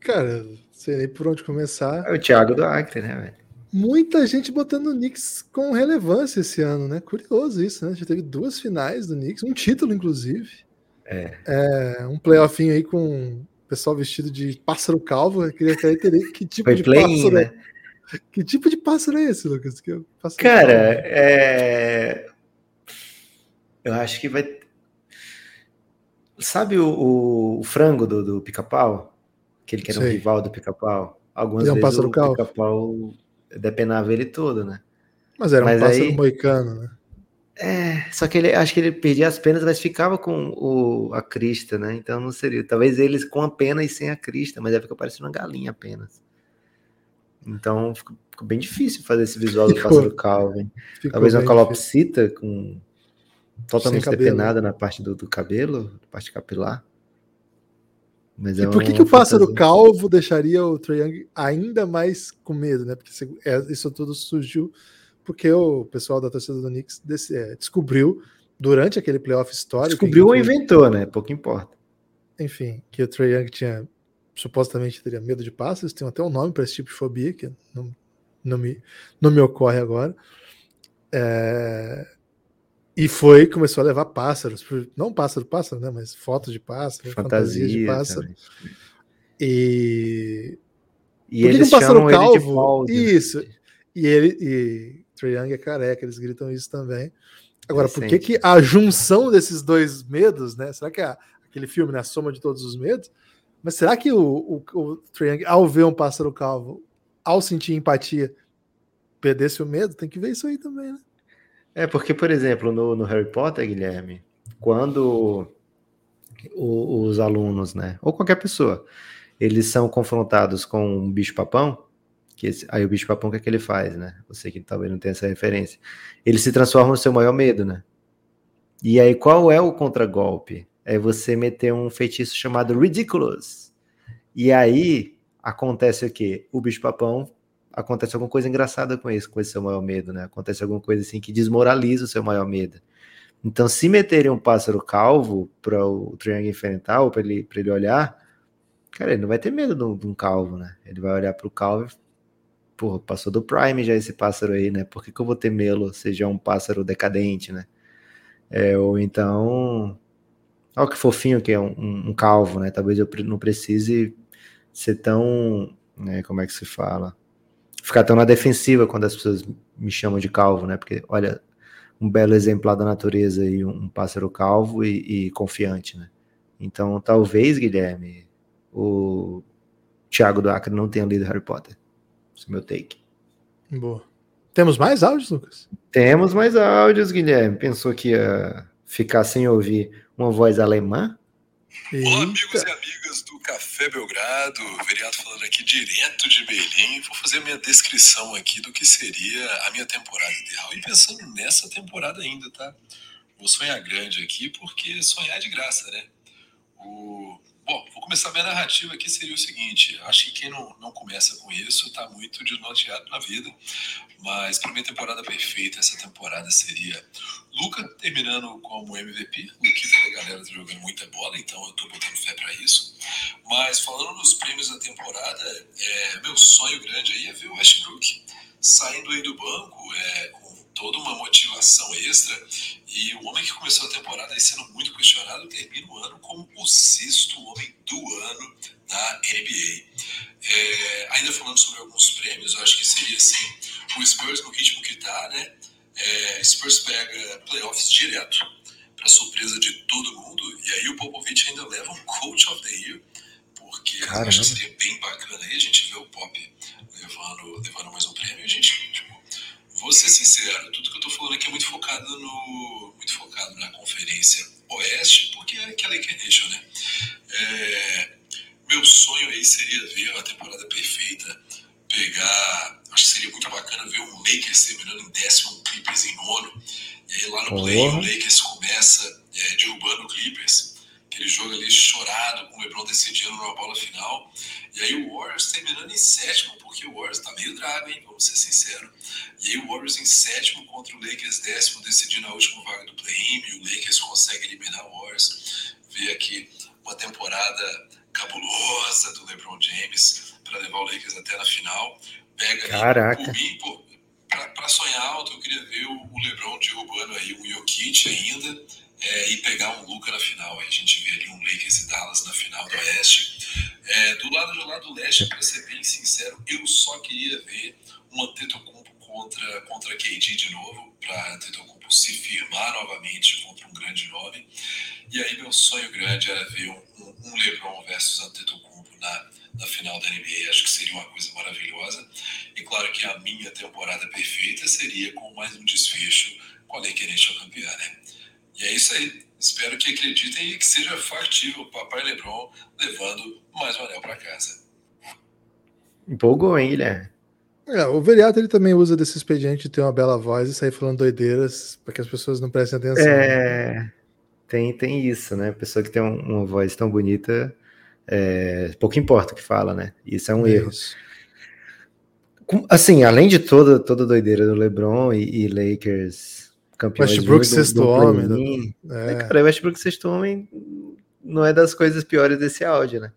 Cara, sei nem por onde começar. É o Thiago do Acre, né, velho? Muita gente botando o Knicks com relevância esse ano, né? Curioso isso, né? Já teve duas finais do Knicks, um título, inclusive. É. é um playoffinho aí com o pessoal vestido de pássaro calvo. Eu queria saber que [LAUGHS] tipo Foi de play-in, pássaro. né? Que tipo de pássaro é esse, Lucas? Que Cara, calvo. é... eu acho que vai. Sabe o, o- frango do, do pica-pau? Aquele que era um Sei. rival do pica-pau? Algumas é um vezes pássaro o calvo? pica-pau depenava ele todo, né? Mas era um mas pássaro aí- moicano, né? É, só que ele acho que ele perdia as penas, mas ficava com o, a crista, né? Então não seria. Talvez eles com a pena e sem a crista, mas aí fica parecendo uma galinha apenas. Então ficou, ficou bem difícil fazer esse visual do Ficou. pássaro? Ficou Talvez uma calopsita com totalmente depenada na parte do, do cabelo, na parte capilar. Mas E é por que, que o pássaro fantasia. calvo deixaria o Trae Young ainda mais com medo, né? Porque é, isso tudo surgiu porque o pessoal da torcida do Knicks é, descobriu durante aquele playoff histórico. Descobriu ou inventou, né? Pouco importa. Enfim, que o Trae Young tinha supostamente teria medo de pássaros, tem até um nome para esse tipo de fobia que não, não, me, não me ocorre agora. É, e foi, começou a levar pássaros, não pássaro, pássaro, né? Mas fotos de pássaro, fantasias de Fantasia pássaro. também. E E Por que, que eles um pássaro calvo? Isso. E ele e Trae Young é careca, eles gritam isso também. Agora, por que, que a junção desses dois medos, né? Será que é aquele filme, né? A soma de todos os medos? Mas será que o, o, o Young, ao ver um pássaro calvo, ao sentir empatia, perdesse o medo? Tem que ver isso aí também, né? É, porque, por exemplo, no, no Harry Potter, Guilherme, quando o- os alunos, né, ou qualquer pessoa, eles são confrontados com um bicho-papão, que esse- aí o bicho-papão, o que é que ele faz, né? Você que talvez não tenha essa referência. Ele se transforma no seu maior medo, né? E aí, qual é o contragolpe? É você meter um feitiço chamado Ridiculous. E aí, acontece o quê? O bicho-papão acontece alguma coisa engraçada com isso, com esse seu maior medo, né? Acontece alguma coisa assim que desmoraliza o seu maior medo. Então, se meterem um pássaro calvo para o Triângulo enfrentar, ou para ele, ele olhar, cara, ele não vai ter medo de um, calvo, né? Ele vai olhar para o calvo e, porra, passou do Prime já esse pássaro aí, né? Por que, que eu vou ter medo se já é um pássaro decadente, né? É, ou então, olha que fofinho que é um, um- um calvo, né? Talvez eu não precise ser tão, né, como é que se fala? Ficar tão na defensiva quando as pessoas me chamam de calvo, né? Porque, olha, um belo exemplar da natureza e um, pássaro calvo e, e confiante, né? Então, talvez, Guilherme, o Thiago do Acre não tenha lido Harry Potter. Esse é o meu take. Boa. Temos mais áudios, Lucas? Temos mais áudios, Guilherme. Pensou que ia ficar sem ouvir uma voz alemã? Olá, amigos e amigas Café Belgrado. Veriato falando aqui direto de Berlim. Vou fazer a minha descrição aqui do que seria a minha temporada ideal. E pensando nessa temporada ainda, tá? Vou sonhar grande aqui, porque sonhar é de graça, né? O... Bom, vou começar minha narrativa aqui, seria o seguinte. Acho que quem não, não começa com isso tá muito desnorteado na vida. Mas para minha temporada perfeita, essa temporada seria Luca terminando como MVP. Luquita da galera tá jogando muita bola, então eu tô botando fé para isso. Mas falando nos prêmios da temporada, é, meu sonho grande aí é ver o Westbrook saindo aí do banco é, toda uma motivação extra. E o homem que começou a temporada sendo muito questionado termina o ano como o sexto homem do ano da NBA. É, ainda falando sobre alguns prêmios, eu acho que seria assim: o Spurs no ritmo que tá, né? É, Spurs pega playoffs direto, para surpresa de todo mundo, e aí o Popovich ainda leva um Coach of the Year, porque eu acho que seria bem bacana aí a gente ver o Pop levando, levando mais um prêmio. E a gente, vou ser sincero, tudo que eu tô falando aqui é muito Caraca. [LAUGHS] o Papai Lebron levando mais um anel para casa. Empolgou, hein, Guilherme? É, o Veriato ele também usa desse expediente de ter uma bela voz e sair falando doideiras para que as pessoas não prestem atenção. É, tem, tem isso, né? Pessoa que tem um, uma voz tão bonita, é, pouco importa o que fala, né? Isso é um erro. Assim, além de toda, toda a doideira do LeBron e, e Lakers campeões Westbrook sexto do homem. Do, é. Cara, Westbrook sexto homem não é das coisas piores desse áudio, né?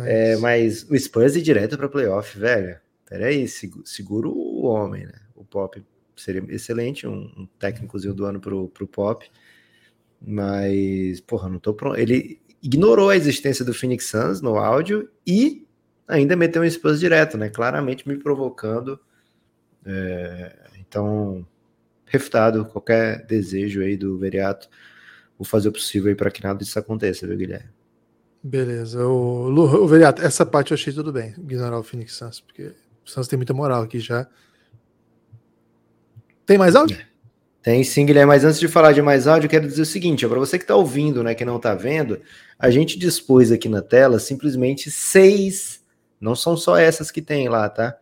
É, mas o Spurs ir direto para playoff, velho. Peraí, segura o homem, né? O Pop seria excelente, um, um técnicozinho do ano pro, pro Pop. Mas, porra, não tô pronto. Ele ignorou a existência do Phoenix Suns no áudio e ainda meteu um Spurs direto, né? Claramente me provocando. É, então, refutado qualquer desejo aí do Veriato. Vou fazer o possível aí para que nada disso aconteça, viu, Guilherme? Beleza. O, Lu, o Veriato, essa parte eu achei tudo bem, ignorar o Phoenix Suns, porque o Suns tem muita moral aqui já. Tem mais áudio? Tem sim, Guilherme, mas antes de falar de mais áudio, eu quero dizer o seguinte: para você que está ouvindo, né, que não está vendo, a gente dispôs aqui na tela simplesmente seis, não são só essas que tem lá, tá?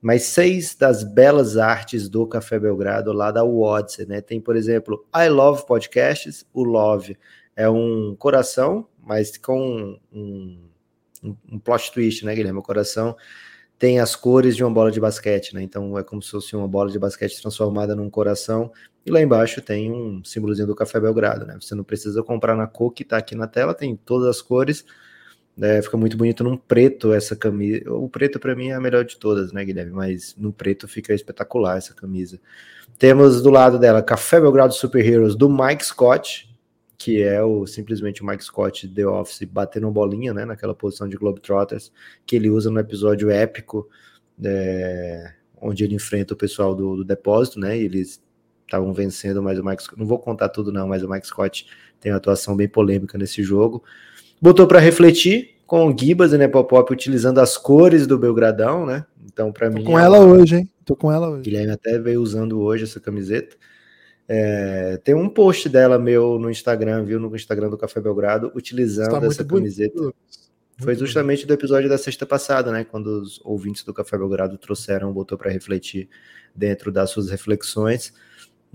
Mas seis das belas artes do Café Belgrado lá da Odyssey, né? Tem, por exemplo, I Love Podcasts, o Love é um coração, mas com um, um, um plot twist, né, Guilherme? O coração tem as cores de uma bola de basquete, né? Então é como se fosse uma bola de basquete transformada num coração. E lá embaixo tem um símbolozinho do Café Belgrado, né? Você não precisa comprar na cor que tá aqui na tela, tem todas as cores. Né? Fica muito bonito num preto essa camisa. O preto para mim é a melhor de todas, né, Guilherme? Mas no preto fica espetacular essa camisa. Temos do lado dela Café Belgrado Super Heroes do Mike Scott, que é o simplesmente o Mike Scott The Office batendo bolinha, né, naquela posição de Globetrotters que ele usa no episódio épico, é, onde ele enfrenta o pessoal do, do depósito, né, e eles estavam vencendo, mas o Mike não vou contar tudo não, mas o Mike Scott tem uma atuação bem polêmica nesse jogo. Botou para refletir com o Gibas e Nepopop utilizando as cores do Belgradão, né? Então, para mim. com ela hoje, hein? Tô com ela hoje. Guilherme até veio usando hoje essa camiseta. É, tem um post dela meu no Instagram, viu? No Instagram do Café Belgrado, utilizando essa camiseta. Bonito. Foi justamente do episódio da sexta passada, né? Quando os ouvintes do Café Belgrado trouxeram, botou para refletir dentro das suas reflexões.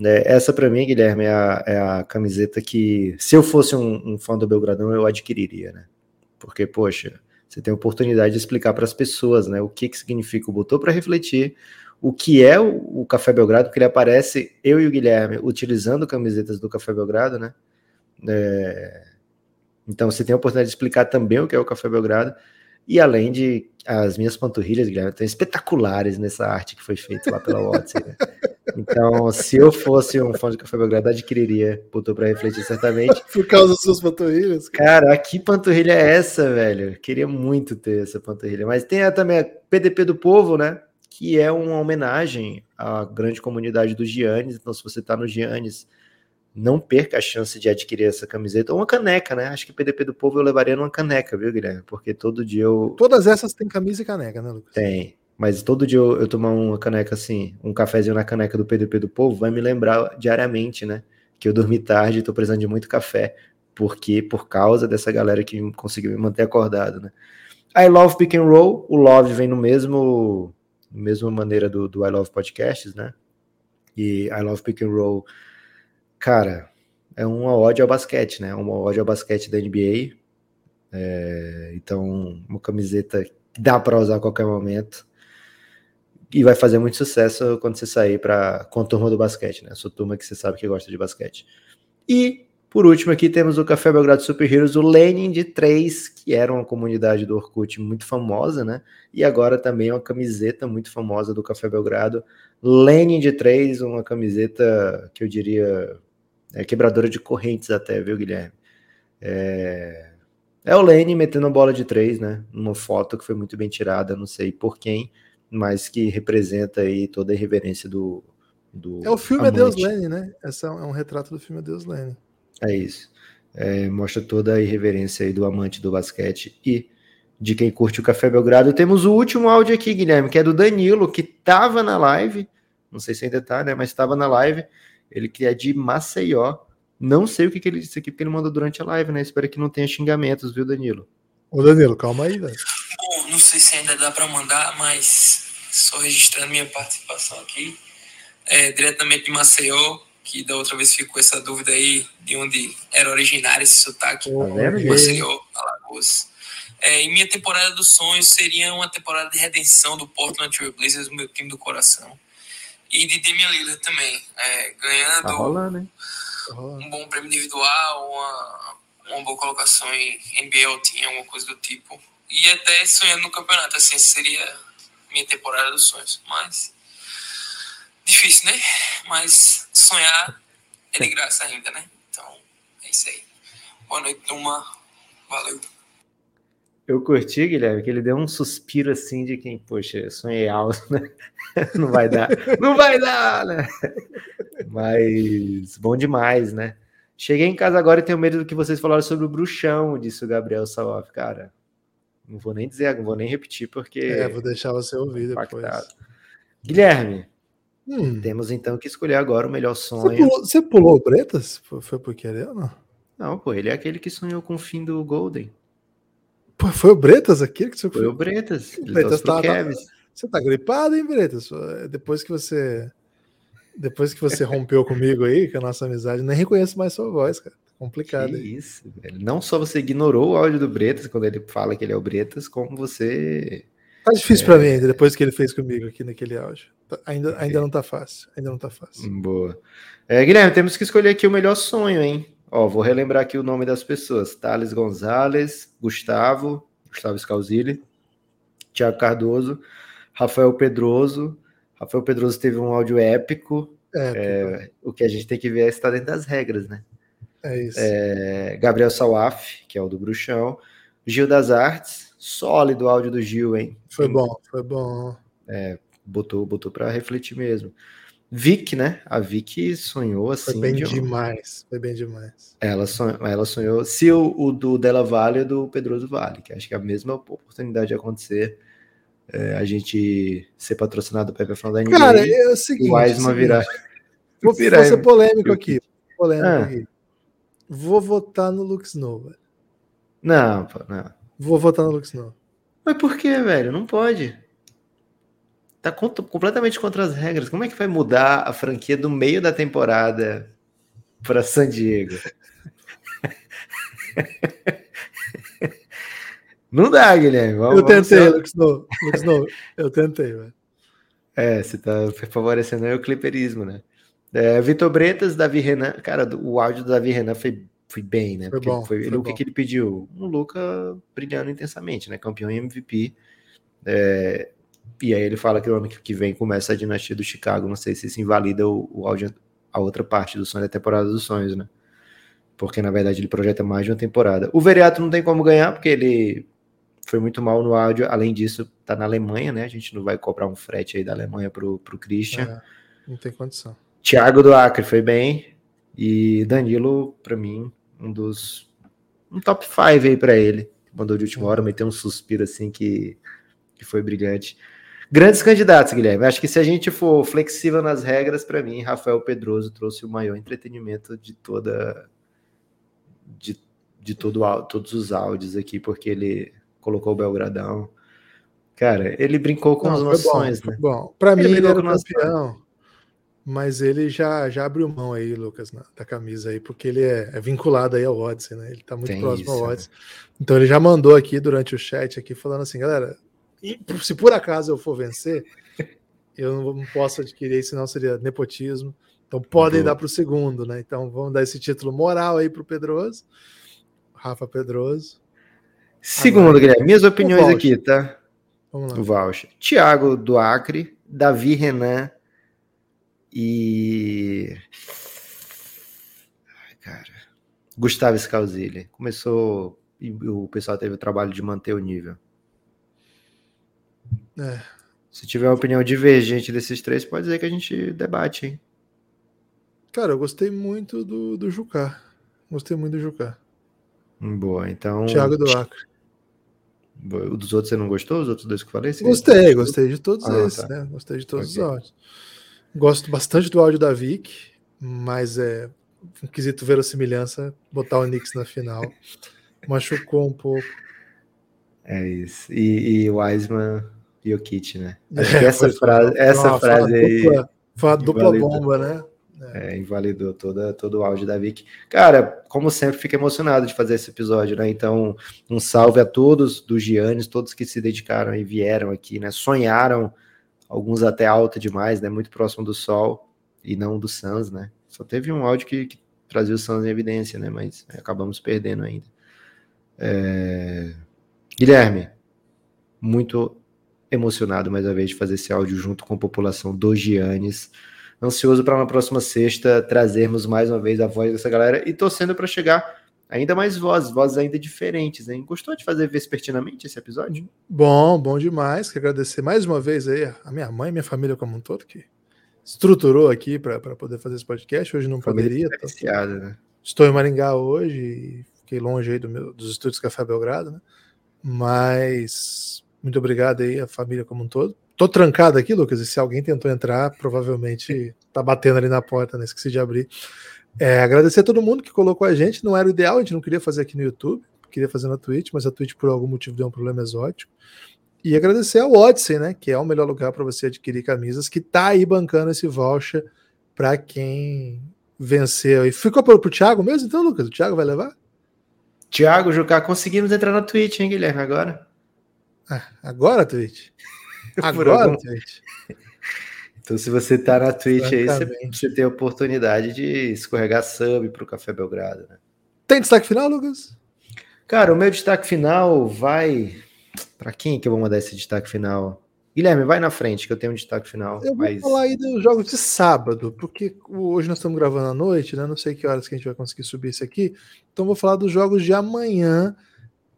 É, essa para mim, Guilherme, é a, é a, camiseta que, se eu fosse um, um, fã do Belgradão, eu adquiriria, né? Porque, poxa, você tem a oportunidade de explicar para as pessoas, né? O que, que significa o botou para refletir, o que é o, o, Café Belgrado, porque ele aparece, eu e o Guilherme, utilizando camisetas do Café Belgrado, né? É... Então você tem a oportunidade de explicar também o que é o Café Belgrado, e além de as minhas panturrilhas, Guilherme, estão espetaculares nessa arte que foi feita lá pela Odyssey. Né? Então, se eu fosse um fã de Café Belgrado, adquiriria, botou para refletir certamente. [LAUGHS] Por causa das suas panturrilhas? Cara, que panturrilha é essa, velho? Queria muito ter essa panturrilha. Mas tem também a PDP do Povo, né? que é uma homenagem à grande comunidade dos Giannis. Então, se você está no Giannis, não perca a chance de adquirir essa camiseta ou uma caneca, né? Acho que PDP do Povo eu levaria numa caneca, viu, Guilherme? Porque todo dia eu. Todas essas têm camisa e caneca, né, Lucas? Tem. Mas todo dia eu, eu tomar uma caneca assim, um cafezinho na caneca do PDP do Povo, vai me lembrar diariamente, né? Que eu dormi tarde e tô precisando de muito café. Porque, por causa dessa galera que conseguiu me manter acordado, né? I love pick and roll. O love vem no mesmo mesma maneira do, do I Love Podcasts, né? E I Love Pick and Roll, cara, é uma ode ao basquete, né? Uma ode ao basquete da NBA. É, então, uma camiseta que dá para usar a qualquer momento. E vai fazer muito sucesso quando você sair para com a turma do basquete, né? Sua turma que você sabe que gosta de basquete. E Por último, aqui temos o Café Belgrado Super Heroes, o Lenin de 3, que era uma comunidade do Orkut muito famosa, né? E agora também é uma camiseta muito famosa do Café Belgrado. Lenin de 3, uma camiseta que eu diria é quebradora de correntes até, viu, Guilherme? É, é o Lenin metendo a bola de 3, né? Uma foto que foi muito bem tirada, não sei por quem, mas que representa aí toda a irreverência do. do é o filme amante. Deus Lenin, né? Esse é um retrato do filme Deus Lenin. É isso. É, mostra toda a irreverência aí do amante do basquete e de quem curte o Café Belgrado. Temos o último áudio aqui, Guilherme, que é do Danilo, que estava na live, não sei se ainda está, né, mas estava na live, ele que é de Maceió. Não sei o que, que ele disse aqui, porque ele mandou durante a live, né? Espero que não tenha xingamentos, viu, Danilo? Ô, Danilo, calma aí, velho. Bom, não sei se ainda dá para mandar, mas só registrando minha participação aqui. É, diretamente de Maceió, que da outra vez ficou essa dúvida aí de onde era originário esse sotaque. Tá vendo, Maceió, Alagoas. É, em minha temporada dos sonhos seria uma temporada de redenção do Portland Trail Blazers, o meu time do coração. E de Damian Lillard também, é, ganhando tá rolando, hein? um bom prêmio individual, uma, uma boa colocação em NBA tinha alguma coisa do tipo. E até sonhando no campeonato, assim, seria minha temporada dos sonhos. Mas difícil, né? Mas sonhar é de graça ainda, né? Então, é isso aí. Boa noite, turma. Valeu. Eu curti, Guilherme, que ele deu um suspiro assim de quem, poxa, sonhei alto, né? [LAUGHS] Não vai dar, não vai dar, né? Mas bom demais, né? Cheguei em casa agora e tenho medo do que vocês falaram sobre o bruxão, disse o Gabriel Saloff. Cara, não vou nem dizer, não vou nem repetir, porque. É, vou deixar você ouvir depois. Guilherme, hum. temos então que escolher agora o melhor sonho. Você pulou, você pulou o Bretas? Foi por querer ou não? Não, pô, ele é aquele que sonhou com o fim do Golden. Pô, foi o Bretas aquele que você Foi o Bretas. O Bretas tá, você tá gripado, hein, Bretas? Depois que você. Depois que você rompeu [LAUGHS] comigo aí, com a nossa amizade, nem reconheço mais sua voz, cara. Tá complicado. Que aí. isso, velho. Não só você ignorou o áudio do Bretas quando ele fala que ele é o Bretas, como você. Tá difícil é... para mim ainda, depois que ele fez comigo aqui naquele áudio. Tá, ainda, ainda não tá fácil. Ainda não tá fácil. Boa. É, Guilherme, temos que escolher aqui o melhor sonho, hein? Ó, vou relembrar aqui o nome das pessoas: Thales Gonzalez, Gustavo, Gustavo Scalzilli, Tiago Cardoso, Rafael Pedroso. Rafael Pedroso teve um áudio épico. É, o que a gente tem que ver é se está dentro das regras, né? É isso. É, Gabriel Salaf, que é o do Bruxão. Gil das Artes, sólido o áudio do Gil, hein? Foi bom, foi bom. É, botou, botou para refletir mesmo. Vic, né? A Vic sonhou assim. Foi bem de demais, foi bem demais. Ela sonhou, ela sonhou se o, o do Della Vale é do Pedroso Vale, que acho que é a mesma oportunidade de acontecer. É, a gente ser patrocinado pelo final da NBA. Cara, é o seguinte. O Wiseman virar. [LAUGHS] Vou, virar vou ser polêmico aqui. Polêmico ah. aqui. Vou votar no Lux Nova. Não, não. Vou votar no Lux Nova. Mas por que, velho? Não pode tá completamente contra as regras. Como é que vai mudar a franquia do meio da temporada para San Diego? [LAUGHS] Não dá, Guilherme. Vamos, eu tentei, Lux Snow. Lux Snow. Eu tentei, velho. É, você tá favorecendo aí o cliperismo, né? É, Vitor Bretas, Davi Renan. Cara, o áudio do Davi Renan foi, foi bem, né? Foi Porque bom, foi, foi ele, bom. O que, que ele pediu? Um Luca brilhando intensamente, né? Campeão MVP. É, e aí ele fala que o ano que vem começa a dinastia do Chicago. Não sei se isso invalida o, o áudio, a outra parte do sonho da temporada dos sonhos, né? Porque na verdade ele projeta mais de uma temporada. O Veriato não tem como ganhar, porque ele foi muito mal no áudio. Além disso, tá na Alemanha, né? A gente não vai cobrar um frete aí da Alemanha pro, pro Christian. É, não tem condição. Thiago do Acre foi bem. E Danilo, para mim, um dos. Um top 5 aí para ele. Mandou de última hora, meteu um suspiro assim que, que foi brilhante. Grandes candidatos, Guilherme. Acho que se a gente for flexível nas regras, para mim, Rafael Pedroso trouxe o maior entretenimento de toda. de, de todo, todos os áudios aqui, porque ele colocou o Belgradão. Cara, ele brincou com Não, as noções, bom, né? Bom, para mim ele era o campeão, mas ele já, já abriu mão aí, Lucas, na, da camisa aí, porque ele é, é, vinculado aí ao Odyssey, né? Ele tá muito Tem próximo isso, ao Odyssey. Né? Então ele já mandou aqui durante o chat aqui falando assim, galera, se por acaso eu for vencer, Eu não posso adquirir, senão seria nepotismo. Então podem dar para o segundo, né? Então vamos dar esse título moral aí para o Pedroso, Rafa Pedroso. Segundo, Agora, Guilherme, minhas opiniões aqui, tá? Vamos lá. O Voucher. Tiago do Acre, Davi Renan e. Ai, cara. Gustavo Scalzilli. Começou e o pessoal teve o trabalho de manter o nível. É. Se tiver uma opinião divergente desses três, pode dizer que a gente debate, hein? Cara, eu gostei muito do, do Jucá. Gostei muito do Jucá. Boa, então. Thiago do Acre. O dos outros você não gostou? Os outros dois que eu falei? Gostei, gostei de todos ah, esses, tá. né? Gostei de todos okay. os áudios. Gosto bastante do áudio da Vic, mas é um quesito verossimilhança botar o Knicks na final. [LAUGHS] Machucou um pouco. É isso. E, e o Wiseman e o Kit, né? Acho é, que essa frase, essa frase aí. Foi uma dupla bomba, né? É, invalidou toda, todo o áudio da Vic. Cara, como sempre, fico emocionado de fazer esse episódio, né? Então, um salve a todos dos Giannis, todos que se dedicaram e vieram aqui, né? Sonharam, alguns até alto demais, né? Muito próximo do sol e não do Suns, né? Só teve um áudio que, que trazia o Suns em evidência, né? Mas acabamos perdendo ainda. É... Guilherme, muito emocionado mais uma vez de fazer esse áudio junto com a população dos Giannis ansioso para na próxima sexta trazermos mais uma vez a voz dessa galera e torcendo para chegar ainda mais vozes, vozes ainda diferentes, hein? Gostou de fazer vespertinamente esse episódio? Bom, bom demais. Quero agradecer mais uma vez aí a minha mãe e minha família como um todo que estruturou aqui para poder fazer esse podcast. Hoje não família poderia. né? Estou em Maringá hoje e fiquei longe aí do meu, dos estúdios Café Belgrado, né? Mas muito obrigado aí a família como um todo. Tô trancado aqui, Lucas, e se alguém tentou entrar, provavelmente tá batendo ali na porta, né? Esqueci de abrir. É, agradecer a todo mundo que colocou a gente. Não era o ideal, a gente não queria fazer aqui no YouTube, queria fazer na Twitch, mas a Twitch por algum motivo deu um problema exótico. E agradecer ao Odyssey, né? Que é o melhor lugar para você adquirir camisas, que tá aí bancando esse voucher para quem venceu. E ficou pro, pro Thiago mesmo, então, Lucas? O Thiago vai levar? Thiago, Jucá, conseguimos entrar na Twitch, hein, Guilherme, agora? Ah, agora, Twitch? Agora. Então, se você tá na Twitch aí, você, você, tem a oportunidade de escorregar sub pro Café Belgrado, né? Tem destaque final, Lucas? Cara, o meu destaque final vai. Para quem que eu vou mandar esse destaque final? Guilherme, vai na frente, que eu tenho um destaque final. Eu mas... vou falar aí dos jogos de sábado, porque hoje nós estamos gravando à noite, né? Não sei que horas que a gente vai conseguir subir isso aqui. Então, vou falar dos jogos de amanhã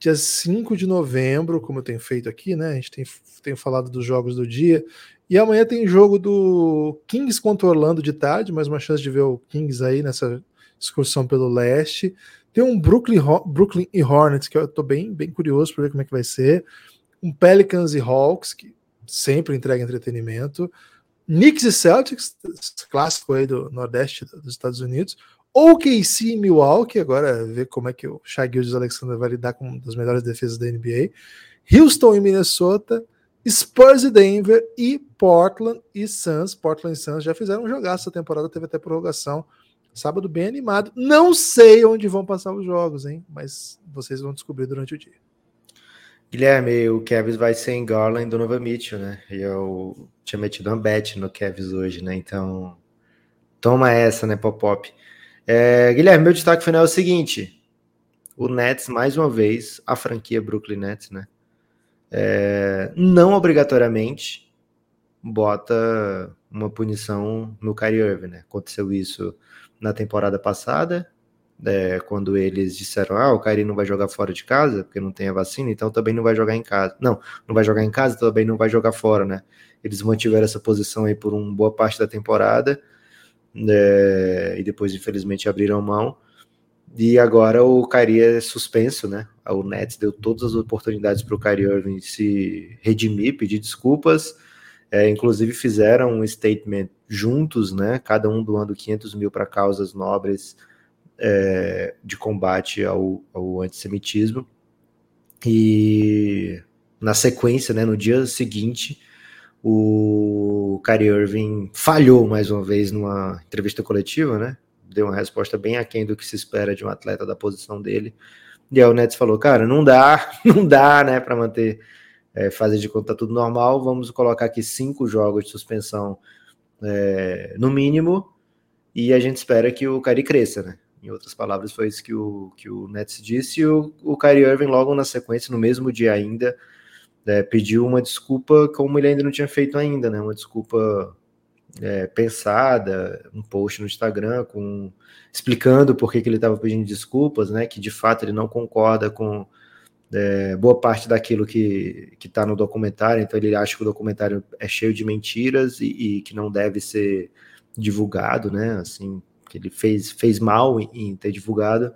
dia 5 de novembro, como eu tenho feito aqui, né? A gente tem, tem falado dos jogos do dia. E amanhã tem jogo do Kings contra Orlando de tarde, mais uma chance de ver o Kings aí nessa excursão pelo leste. Tem um Brooklyn, Brooklyn e Hornets, que eu tô bem, bem curioso para ver como é que vai ser. Um Pelicans e Hawks, que sempre entrega entretenimento. Knicks e Celtics, clássico aí do Nordeste dos Estados Unidos. OKC e Milwaukee, agora ver como é que o Shai Gildes Alexander vai lidar com uma das melhores defesas da NBA. Houston e Minnesota, Spurs e Denver e Portland e Suns. Portland e Suns já fizeram um jogar essa temporada, teve até prorrogação. Sábado bem animado. Não sei onde vão passar os jogos, hein? Mas vocês vão descobrir durante o dia. Guilherme, o Kevs vai ser em Garland do Nova Mitchell, né? Eu tinha metido uma bet no Kevs hoje, né? Então, toma essa, né, Pop-Pop. É, Guilherme, meu destaque final é o seguinte: o Nets, mais uma vez, a franquia Brooklyn Nets, né? É, não obrigatoriamente bota uma punição no Kyrie Irving, né? Aconteceu isso na temporada passada, é, quando eles disseram: ah, o Kyrie não vai jogar fora de casa porque não tem a vacina, então também não vai jogar em casa. Não, não vai jogar em casa, também não vai jogar fora, né? Eles mantiveram essa posição aí por uma boa parte da temporada é, e depois infelizmente abriram mão. E agora o Kyrie é suspenso, né? O Nets deu todas as oportunidades para o Kyrie Irving se redimir, pedir desculpas. É, inclusive fizeram um statement juntos, né? Cada um doando 500 mil para causas nobres é, de combate ao, ao antissemitismo. E na sequência, né, no dia seguinte, o Kyrie Irving falhou mais uma vez numa entrevista coletiva, né? Deu uma resposta bem aquém do que se espera de um atleta da posição dele. E aí o Nets falou, cara, não dá, [LAUGHS] não dá, né, para manter é, fazer de conta tudo normal, vamos colocar aqui cinco jogos de suspensão é, no mínimo, e a gente espera que o Kyrie cresça, né? Em outras palavras, foi isso que o, que o Nets disse, e o, o Kyrie Irving logo na sequência, no mesmo dia ainda, é, pediu uma desculpa como ele ainda não tinha feito ainda, né? Uma desculpa é, pensada, um post no Instagram com explicando por que, que ele estava pedindo desculpas, né? Que de fato ele não concorda com é, boa parte daquilo que está no documentário, então ele acha que o documentário é cheio de mentiras e, e, que não deve ser divulgado, né? Assim, que ele fez, fez mal em, em, ter divulgado.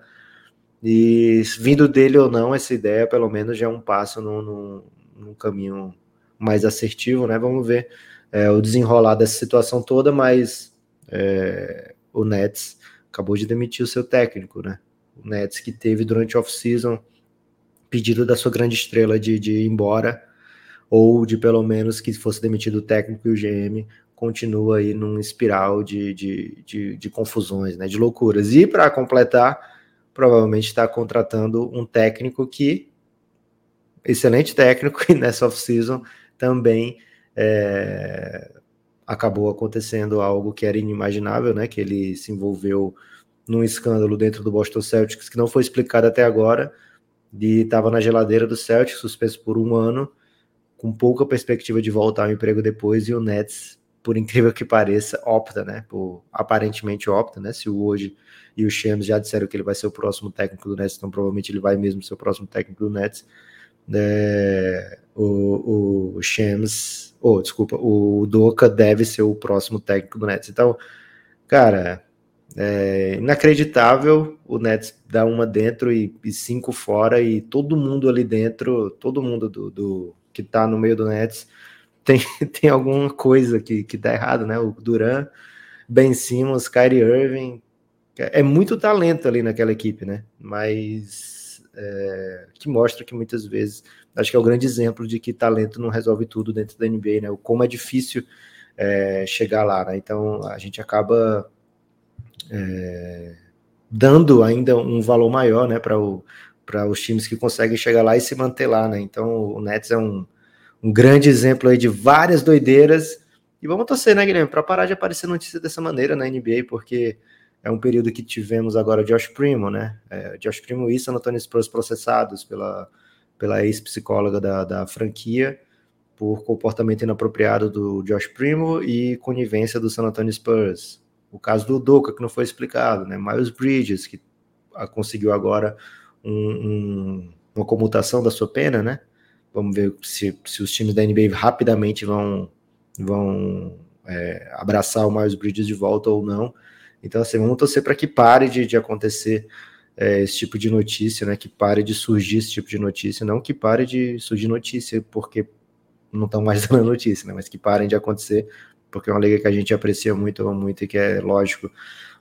E vindo dele ou não, essa ideia, pelo menos, já é um passo num, num caminho mais assertivo, né? Vamos ver é, o desenrolar dessa situação toda, mas é, o Nets acabou de demitir o seu técnico, né? O Nets que teve durante a off-season pedido da sua grande estrela de, de ir embora, ou de pelo menos que fosse demitido o técnico e o GM, continua aí num espiral de, de, de, de confusões, né, de loucuras. E para completar, provavelmente está contratando um técnico que, excelente técnico, [LAUGHS] e nessa off-season também é, acabou acontecendo algo que era inimaginável, né, que ele se envolveu num escândalo dentro do Boston Celtics que não foi explicado até agora, e estava na geladeira do Celtic, suspenso por um ano, com pouca perspectiva de voltar ao emprego depois, e o Nets, por incrível que pareça, opta, né? Por, aparentemente opta, né? Se o hoje e o Shams já disseram que ele vai ser o próximo técnico do Nets, então provavelmente ele vai mesmo ser o próximo técnico do Nets. É, o, o Shams, oh, desculpa, o Doca deve ser o próximo técnico do Nets. Então, cara, é inacreditável o Nets dar uma dentro e, e, cinco fora, e todo mundo ali dentro, todo mundo do, do que tá no meio do Nets [LAUGHS] tem, tem alguma coisa que, que tá errado, né? O Duran, Ben Simmons, Kyrie Irving, é muito talento ali naquela equipe, né? Mas é, que mostra que muitas vezes, acho que é o grande exemplo de que talento não resolve tudo dentro da NBA, né? O como é difícil é, chegar lá, né? Então a gente acaba é, dando ainda um valor maior né, para os times que conseguem chegar lá e se manter lá. Né? Então o Nets é um, um grande exemplo aí de várias doideiras. E vamos torcer, né, Guilherme, para parar de aparecer notícia dessa maneira na NBA, porque é um período que tivemos agora Josh Primo, né? É, Josh Primo e San Antonio Spurs processados pela, pela ex-psicóloga da, da franquia por comportamento inapropriado do Josh Primo e conivência do San Antonio Spurs. O caso do Doca, que não foi explicado, né? Miles Bridges, que conseguiu agora um, um, uma comutação da sua pena, né? Vamos ver se, se os times da NBA rapidamente vão, vão é, abraçar o Miles Bridges de volta ou não. Então, assim, vamos torcer para que pare de, de acontecer é, esse tipo de notícia, né? Que pare de surgir esse tipo de notícia, não que pare de surgir notícia porque não estão mais [LAUGHS] dando notícia, né? Mas que parem de acontecer porque é uma liga que a gente aprecia muito, muito e que é lógico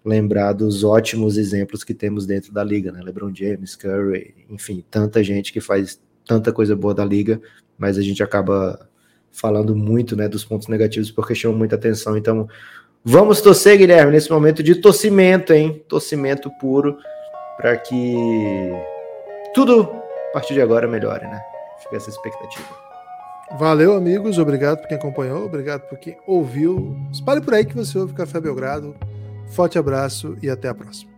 lembrar dos ótimos exemplos que temos dentro da liga, né? LeBron James, Curry, enfim, tanta gente que faz tanta coisa boa da liga, mas a gente acaba falando muito, né, dos pontos negativos porque chama muita atenção. Então, vamos torcer, Guilherme, nesse momento de torcimento, hein? Torcimento puro para que tudo a partir de agora melhore, né? Fica essa expectativa. Valeu, amigos. Obrigado por quem acompanhou. Obrigado por quem ouviu. Espalhe por aí que você ouve Café Belgrado. Forte abraço e até a próxima.